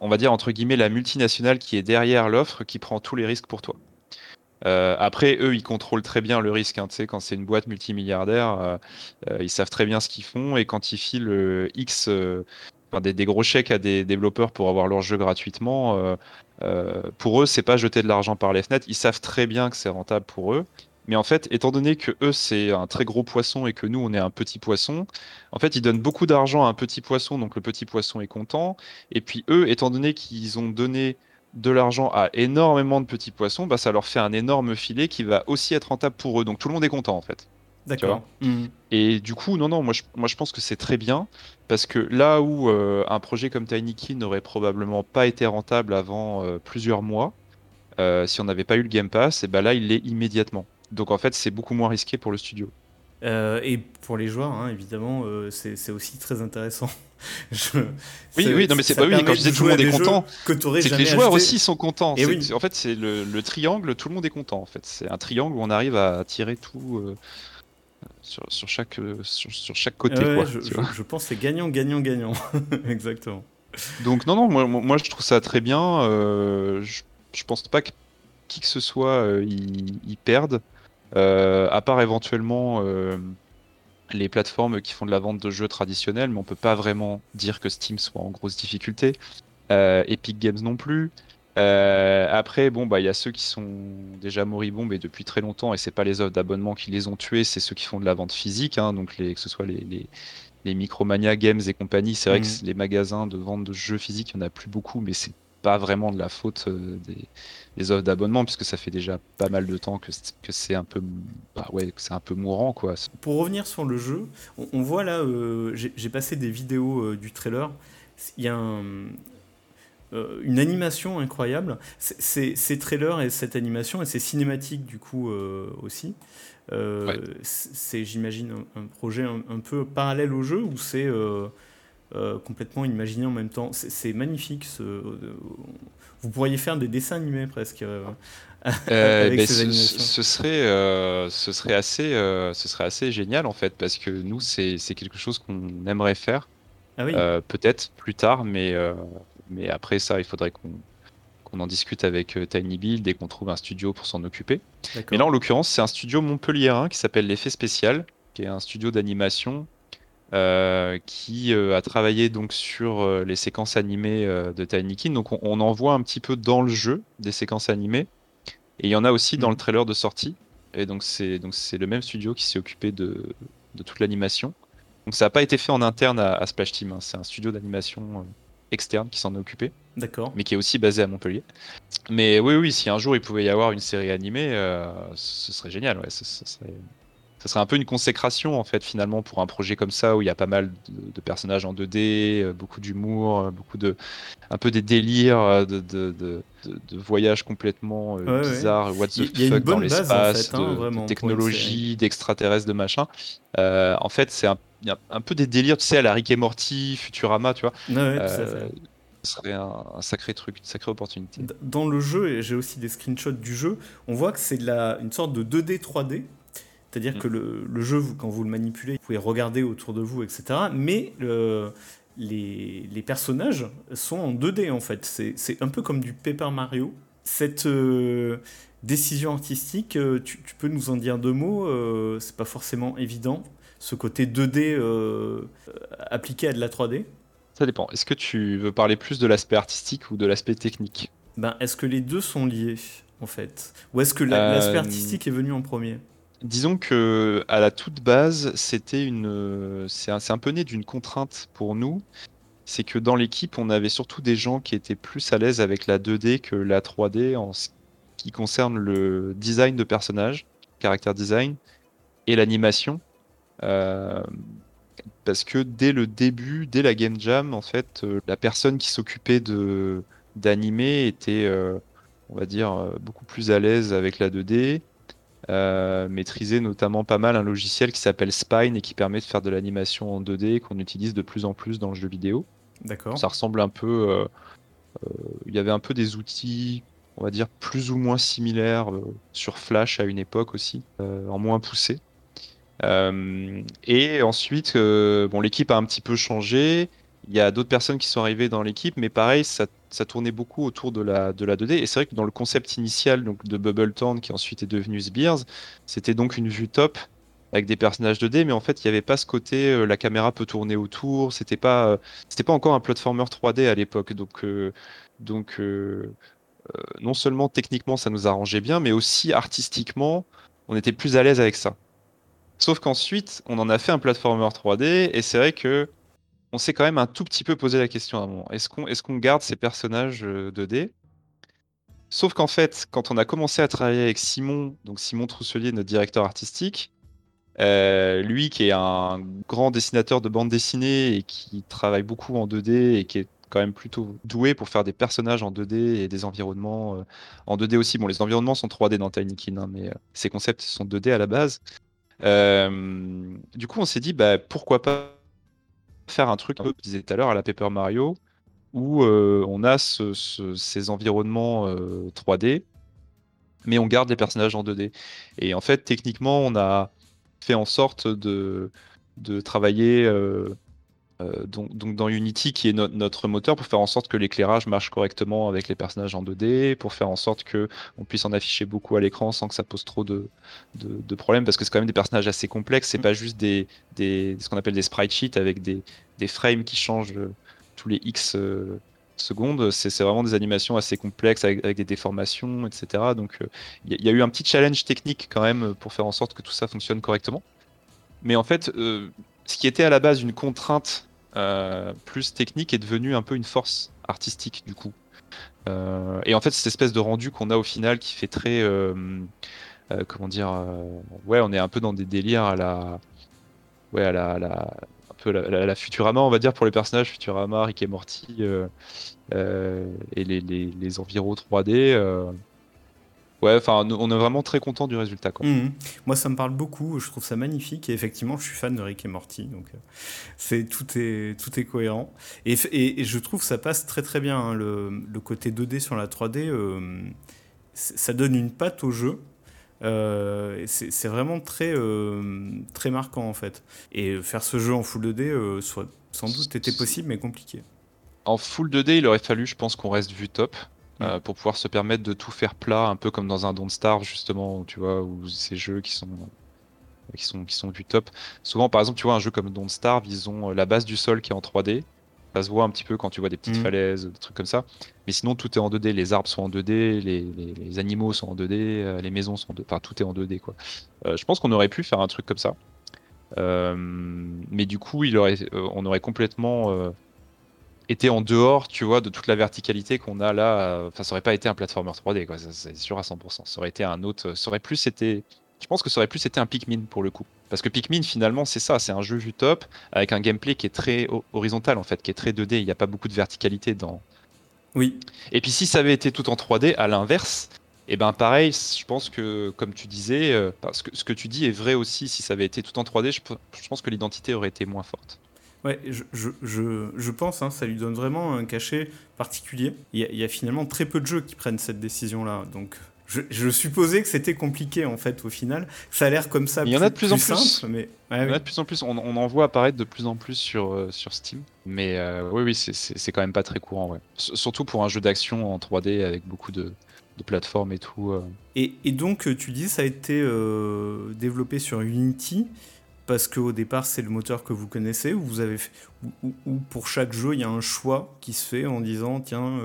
on va dire entre guillemets la multinationale qui est derrière l'offre qui prend tous les risques pour toi. Euh, après, eux, ils contrôlent très bien le risque. Hein, quand c'est une boîte multimilliardaire, euh, euh, ils savent très bien ce qu'ils font. Et quand ils filent X, des, gros chèques à des développeurs pour avoir leur jeu gratuitement, pour eux, c'est pas jeter de l'argent par les fenêtres. Ils savent très bien que c'est rentable pour eux. Mais en fait, étant donné que eux, c'est un très gros poisson et que nous, on est un petit poisson, en fait, ils donnent beaucoup d'argent à un petit poisson, donc le petit poisson est content. Et puis eux, étant donné qu'ils ont donné de l'argent à énormément de petits poissons, bah, ça leur fait un énorme filet qui va aussi être rentable pour eux. Donc tout le monde est content en fait. D'accord. Mmh. Et du coup, non, non, moi je, moi je pense que c'est très bien parce que là où euh, un projet comme Tiny n'aurait probablement pas été rentable avant euh, plusieurs mois, euh, si on n'avait pas eu le Game Pass, et ben là il l'est immédiatement. Donc en fait, c'est beaucoup moins risqué pour le studio. et pour les joueurs, hein, évidemment, c'est aussi très intéressant. [laughs] oui, oui, non, mais c'est pas oui, quand je disais tout le monde est content, c'est que les joueurs aussi sont contents. oui. En fait, c'est le, triangle, tout le monde est content. En fait, c'est un triangle où on arrive à tirer tout euh, sur, sur, chaque sur, chaque côté. quoi, je, je, pense c'est gagnant, gagnant, gagnant. [laughs] Exactement. Donc non, non, moi, moi, je trouve ça très bien. Euh, je, je pense pas que qui que ce soit euh, y, perde, à part éventuellement les plateformes qui font de la vente de jeux traditionnels, mais on peut pas vraiment dire que Steam soit en grosse difficulté. Euh, Epic Games non plus. Euh, après, bon, bah, il y a ceux qui sont déjà moribonds, mais depuis très longtemps, et c'est pas les offres d'abonnement qui les ont tués, c'est ceux qui font de la vente physique, hein, donc les, que ce soit les, les, les Micromania Games et compagnie. C'est vrai que mmh. les magasins de vente de jeux physiques, il y en a plus beaucoup, mais c'est pas vraiment de la faute euh, des, des offres d'abonnement puisque ça fait déjà pas mal de temps que, que c'est un peu bah ouais c'est un peu mourant quoi. Pour revenir sur le jeu, on, voit là euh, j'ai passé des vidéos euh, du trailer. Il y a euh, une animation incroyable. Ces trailers et cette animation et ces cinématiques du coup aussi. C'est j'imagine un, projet un, peu parallèle au jeu ou c'est complètement imaginé en même temps. C'est magnifique. Ce, vous pourriez faire des dessins animés presque. Euh, euh, [laughs] avec ben, ces ce, ce, serait, euh, ce, serait assez, ce serait assez génial en fait, parce que nous, c'est quelque chose qu'on aimerait faire. Ah oui. Peut-être plus tard, mais, mais après ça, il faudrait qu'on qu'on en discute avec Tiny Build et qu'on trouve un studio pour s'en occuper. Mais là, en l'occurrence, c'est un studio montpelliérain qui s'appelle l'Effet Spécial, qui est un studio d'animation euh, qui euh, a travaillé donc sur euh, les séquences animées de Tiny Donc on, en voit un petit peu dans le jeu des séquences animées et il y en a aussi dans le mhm. trailer de sortie. Et donc c'est donc c'est le même studio qui s'est occupé de, de toute l'animation. Donc ça n'a pas été fait en interne à, Splash Team. Hein. C'est un studio d'animation externe qui s'en est occupé. D'accord. Mais qui est aussi basé à Montpellier. Mais oui, oui, si un jour il pouvait y avoir une série animée, ce serait génial. Ouais, ce serait ça serait un peu une consécration en fait finalement pour un projet comme ça où il y a pas mal de, personnages en 2D, euh, beaucoup d'humour, euh, beaucoup de un peu des délires euh, de, de, voyages complètement bizarres, what the fuck dans l'espace, hein, de, technologie, d'extraterrestres, de machin. en fait, c'est un, un, peu des délires, tu sais, à la Rick et Morty, Futurama, tu vois. ce serait un, sacré truc, une sacrée opportunité. Dans le jeu, et j'ai aussi des screenshots du jeu, on voit que c'est une sorte de 2D, 3D. C'est-à-dire mm. que le, jeu, quand vous le manipulez, vous pouvez regarder autour de vous, etc. Mais les, les, personnages sont en 2D en fait. C'est un peu comme du Paper Mario. Cette décision artistique, tu, tu, peux nous en dire deux mots C'est pas forcément évident. Ce côté 2D appliqué à de la 3D Ça dépend. Est-ce que tu veux parler plus de l'aspect artistique ou de l'aspect technique? Ben, Est-ce que les deux sont liés en fait? Ou est-ce que l'aspect artistique est venu en premier? Disons que à la toute base, c'était une, c'est un, peu né d'une contrainte pour nous. C'est que dans l'équipe, on avait surtout des gens qui étaient plus à l'aise avec la 2D que la 3D en ce qui concerne le design de personnages, caractère design et l'animation. Euh, parce que dès le début, dès la game jam, en fait, euh, la personne qui s'occupait d'animer était, euh, on va dire, beaucoup plus à l'aise avec la 2D euh, maîtriser notamment pas mal un logiciel qui s'appelle Spine et qui permet de faire de l'animation en 2D qu'on utilise de plus en plus dans le jeu vidéo. D'accord. Ça ressemble un peu. Euh, euh, il y avait un peu des outils, on va dire, plus ou moins similaires sur Flash à une époque aussi, en moins poussé. et ensuite, bon, l'équipe a un petit peu changé. Il y a d'autres personnes qui sont arrivées dans l'équipe, mais pareil, ça, tournait beaucoup autour de la, de la 2D. Et c'est vrai que dans le concept initial donc, de Bubble Town, qui ensuite est devenu Sbears, c'était donc une vue top avec des personnages 2D, mais en fait, il n'y avait pas ce côté euh, la caméra peut tourner autour. C'était pas, euh, pas encore un platformer 3D à l'époque. Donc, euh, donc non seulement techniquement, ça nous arrangeait bien, mais aussi artistiquement, on était plus à l'aise avec ça. Sauf qu'ensuite, on en a fait un platformer 3D, et c'est vrai que on s'est quand même un tout petit peu posé la question à un moment. Est-ce qu'on garde ces personnages 2D euh, Sauf qu'en fait, quand on a commencé à travailler avec Simon, donc Simon Trousselier, notre directeur artistique, euh, lui qui est un grand dessinateur de bande dessinée et qui travaille beaucoup en 2D et qui est quand même plutôt doué pour faire des personnages en 2D et des environnements euh, en 2D aussi. Bon, les environnements sont 3D dans Tiny hein, mais ces concepts sont 2D à la base. du coup, on s'est dit, bah, pourquoi pas faire un truc, comme je disais tout à l'heure, à la Paper Mario, où euh, on a ces environnements 3D, euh, mais on garde les personnages en 2D. Et en fait, techniquement, on a fait en sorte de, de travailler euh, euh, donc, dans Unity, qui est notre moteur, pour faire en sorte que l'éclairage marche correctement avec les personnages en 2D, pour faire en sorte qu'on puisse en afficher beaucoup à l'écran sans que ça pose trop de, de, problèmes, parce que c'est quand même des personnages assez complexes, c'est mm. pas juste des, des ce qu'on appelle des sprite sheets avec des, des, frames qui changent euh, tous les X euh, secondes, c'est vraiment des animations assez complexes avec, des déformations, etc. Donc il y, a eu un petit challenge technique quand même pour faire en sorte que tout ça fonctionne correctement. Mais en fait, ce qui était à la base une contrainte euh, plus technique est devenu un peu une force artistique du coup. Euh, et en fait, cette espèce de rendu qu'on a au final qui fait très. Euh, comment dire Ouais, on est un peu dans des délires à la. Ouais, à la, un peu la, Futurama, on va dire, pour les personnages Futurama, Rick et Morty, et les, les, les environs 3D. Ouais, enfin, on est vraiment très content du résultat. Quoi. Mhm. Moi, ça me parle beaucoup. Je trouve ça magnifique. Et effectivement, je suis fan de Rick et Morty. Donc, euh, c'est tout est tout est cohérent. Et, et, je trouve que ça passe très très bien. Hein, le, le, côté 2D sur la 3D, euh, ça donne une patte au jeu. Euh, c'est vraiment très, très marquant en fait. Et faire ce jeu en full 2D, soit, sans doute était possible, mais compliqué. En full 2D, il aurait fallu, je pense, qu'on reste vu top. Euh, pour pouvoir se permettre de tout faire plat, un peu comme dans un Don't Starve justement, tu vois, ou ces jeux qui sont qui sont qui sont du top. Souvent, par exemple, tu vois un jeu comme Don't Starve, ils ont euh, la base du sol qui est en 3D. Ça se voit un petit peu quand tu vois des petites mm. falaises, des trucs comme ça. Mais sinon, tout est en 2D. Les arbres sont en 2D, les, animaux sont en 2D, euh, les maisons sont en 2D. Enfin, tout est en 2D, quoi. je pense qu'on aurait pu faire un truc comme ça. mais du coup, il aurait, on aurait complètement était en dehors, tu vois, de toute la verticalité qu'on a là. Enfin, ça aurait pas été un platformer 3D, quoi. C'est sûr à 100%. Ça aurait été un autre. Ça aurait plus été. Je pense que ça aurait plus été un Pikmin pour le coup. Parce que Pikmin, finalement, c'est ça. C'est un jeu vu top avec un gameplay qui est très horizontal, en fait, qui est très 2D. Il n'y a pas beaucoup de verticalité dans. Oui. Et puis, si ça avait été tout en 3D, à l'inverse, et eh ben pareil, je pense que, comme tu disais, euh, parce que ce que tu dis est vrai aussi. Si ça avait été tout en 3D, je pense que l'identité aurait été moins forte. Ouais, je, je, je, je pense, hein, ça lui donne vraiment un cachet particulier. Il y, a, il y, a, finalement très peu de jeux qui prennent cette décision-là. Donc, je, supposais que c'était compliqué en fait au final. Ça a l'air comme ça. Il y en a de plus, en plus. mais il y en a de plus en plus. On, en voit apparaître de plus en plus sur, euh, sur Steam. Mais euh, oui, oui, c'est quand même pas très courant. Ouais. surtout pour un jeu d'action en 3D avec beaucoup de, de plateformes et tout. Euh. Et, et, donc, tu dis ça a été développé sur Unity parce qu'au départ c'est le moteur que vous connaissez ou vous avez ou, pour chaque jeu il y a un choix qui se fait en disant tiens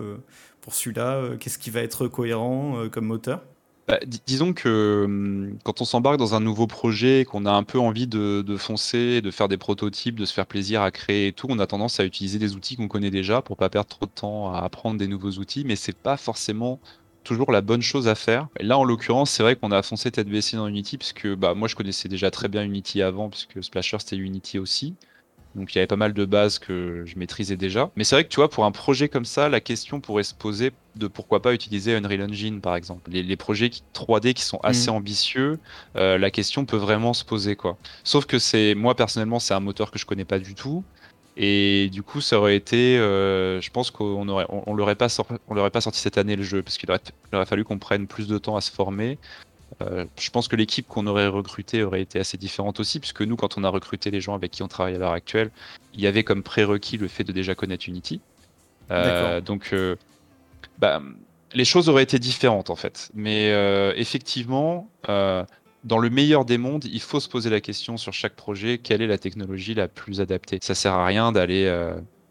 pour celui-là euh, Qu'est-ce qui va être cohérent euh, comme moteur? Bah, disons que hum, quand on s'embarque dans un nouveau projet, qu'on a un peu envie de, foncer, de faire des prototypes, de se faire plaisir à créer et tout, on a tendance à utiliser des outils qu'on connaît déjà pour pas perdre trop de temps à apprendre des nouveaux outils, mais c'est pas forcément toujours la bonne chose à faire. là, en l'occurrence, c'est vrai qu'on a foncé tête baissée dans Unity, puisque bah, moi je connaissais déjà très bien Unity avant, puisque Splasher c'était Unity aussi. Donc il y avait pas mal de bases que je maîtrisais déjà. Mais c'est vrai que tu vois, pour un projet comme ça, la question pourrait se poser de pourquoi pas utiliser Unreal Engine par exemple. Les, projets 3D qui sont assez mm. ambitieux, euh, la question peut vraiment se poser quoi. Sauf que c'est moi personnellement, c'est un moteur que je connais pas du tout. Et du coup, ça aurait été, euh, je pense qu'on aurait, on, l'aurait pas, on l'aurait pas sorti cette année le jeu, parce qu'il aurait, aurait, fallu qu'on prenne plus de temps à se former. Euh, je pense que l'équipe qu'on aurait recrutée aurait été assez différente aussi, puisque nous, quand on a recruté les gens avec qui on travaille à l'heure actuelle, il y avait comme prérequis le fait de déjà connaître Unity. Euh, donc, euh, bah, les choses auraient été différentes en fait. Mais effectivement, dans le meilleur des mondes, il faut se poser la question sur chaque projet quelle est la technologie la plus adaptée? Ça sert à rien d'aller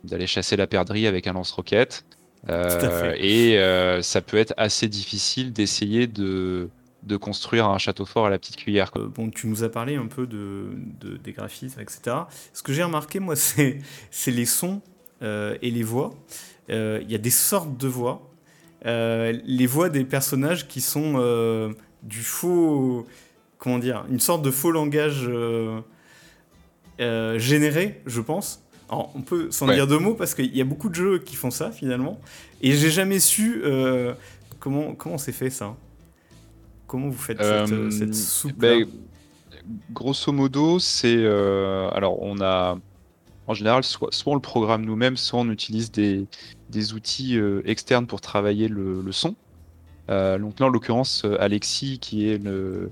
d'aller chasser la perdrix avec un lance-roquette. et ça peut être assez difficile d'essayer de de construire un château fort à la petite cuillère. Euh, bon, tu nous as parlé un peu de, des graphismes, etc. Ce que j'ai remarqué, moi, [laughs] c'est les sons euh, et les voix. Euh, il y a des sortes de voix. les voix des personnages qui sont du faux. Comment dire Une sorte de faux langage généré, je pense. Alors, on peut s'en dire deux mots parce qu'il y a beaucoup de jeux qui font ça finalement. Et j'ai jamais su comment comment c'est fait ça. Comment vous faites cette, euh, soupe ben, Grosso modo, c'est euh, alors on a en général soit, soit on le programme nous-mêmes, soit on utilise des, des outils euh, externes pour travailler le, son. donc là, en l'occurrence, Alexis, qui est le,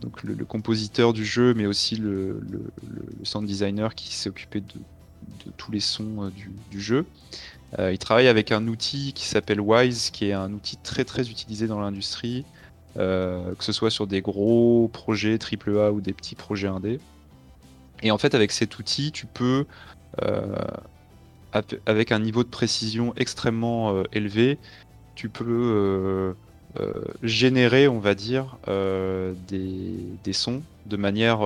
donc le, compositeur du jeu, mais aussi le, sound designer qui s'est occupé de, tous les sons du, du jeu. il travaille avec un outil qui s'appelle Wise, qui est un outil très très utilisé dans l'industrie, euh, que ce soit sur des gros projets AAA ou des petits projets indés. Et en fait, avec cet outil, tu peux, euh, avec un niveau de précision extrêmement euh, élevé, tu peux générer, on va dire, des, sons de manière,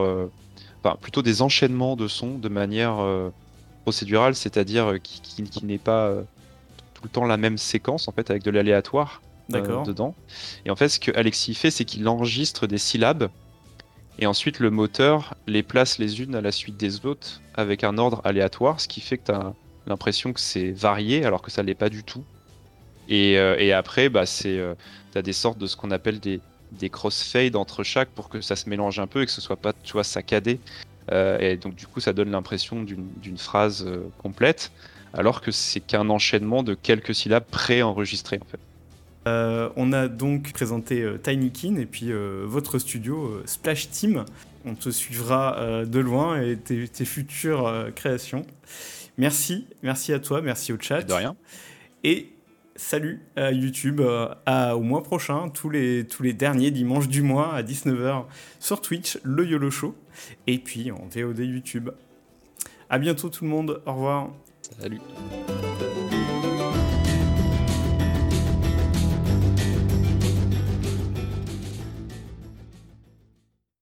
enfin plutôt des enchaînements de sons de manière procédurale, c'est-à-dire qui, qui n'est pas tout le temps la même séquence en fait avec de l'aléatoire. Euh, dedans. Et en fait, ce que Alexis fait, c'est qu'il enregistre des syllabes et ensuite le moteur les place les unes à la suite des autres avec un ordre aléatoire, ce qui fait que tu as l'impression que c'est varié alors que ça l'est pas du tout. Et, euh, après, bah, c'est, euh, tu as des sortes de ce qu'on appelle des, des crossfades entre chaque pour que ça se mélange un peu et que ce soit pas tu vois, saccadé. et donc du coup, ça donne l'impression d'une phrase complète alors que c'est qu'un enchaînement de quelques syllabes pré-enregistrées en fait. Euh, on a donc présenté euh, Tinykin et puis euh, votre studio Splash Team. On te suivra de loin et tes, futures créations. Merci, merci à toi, merci au chat. De rien. Et salut à YouTube à, au mois prochain, tous les, tous les derniers dimanches du mois à 19h sur Twitch, le YOLO Show, et puis en VOD YouTube. À bientôt tout le monde, au revoir. Salut.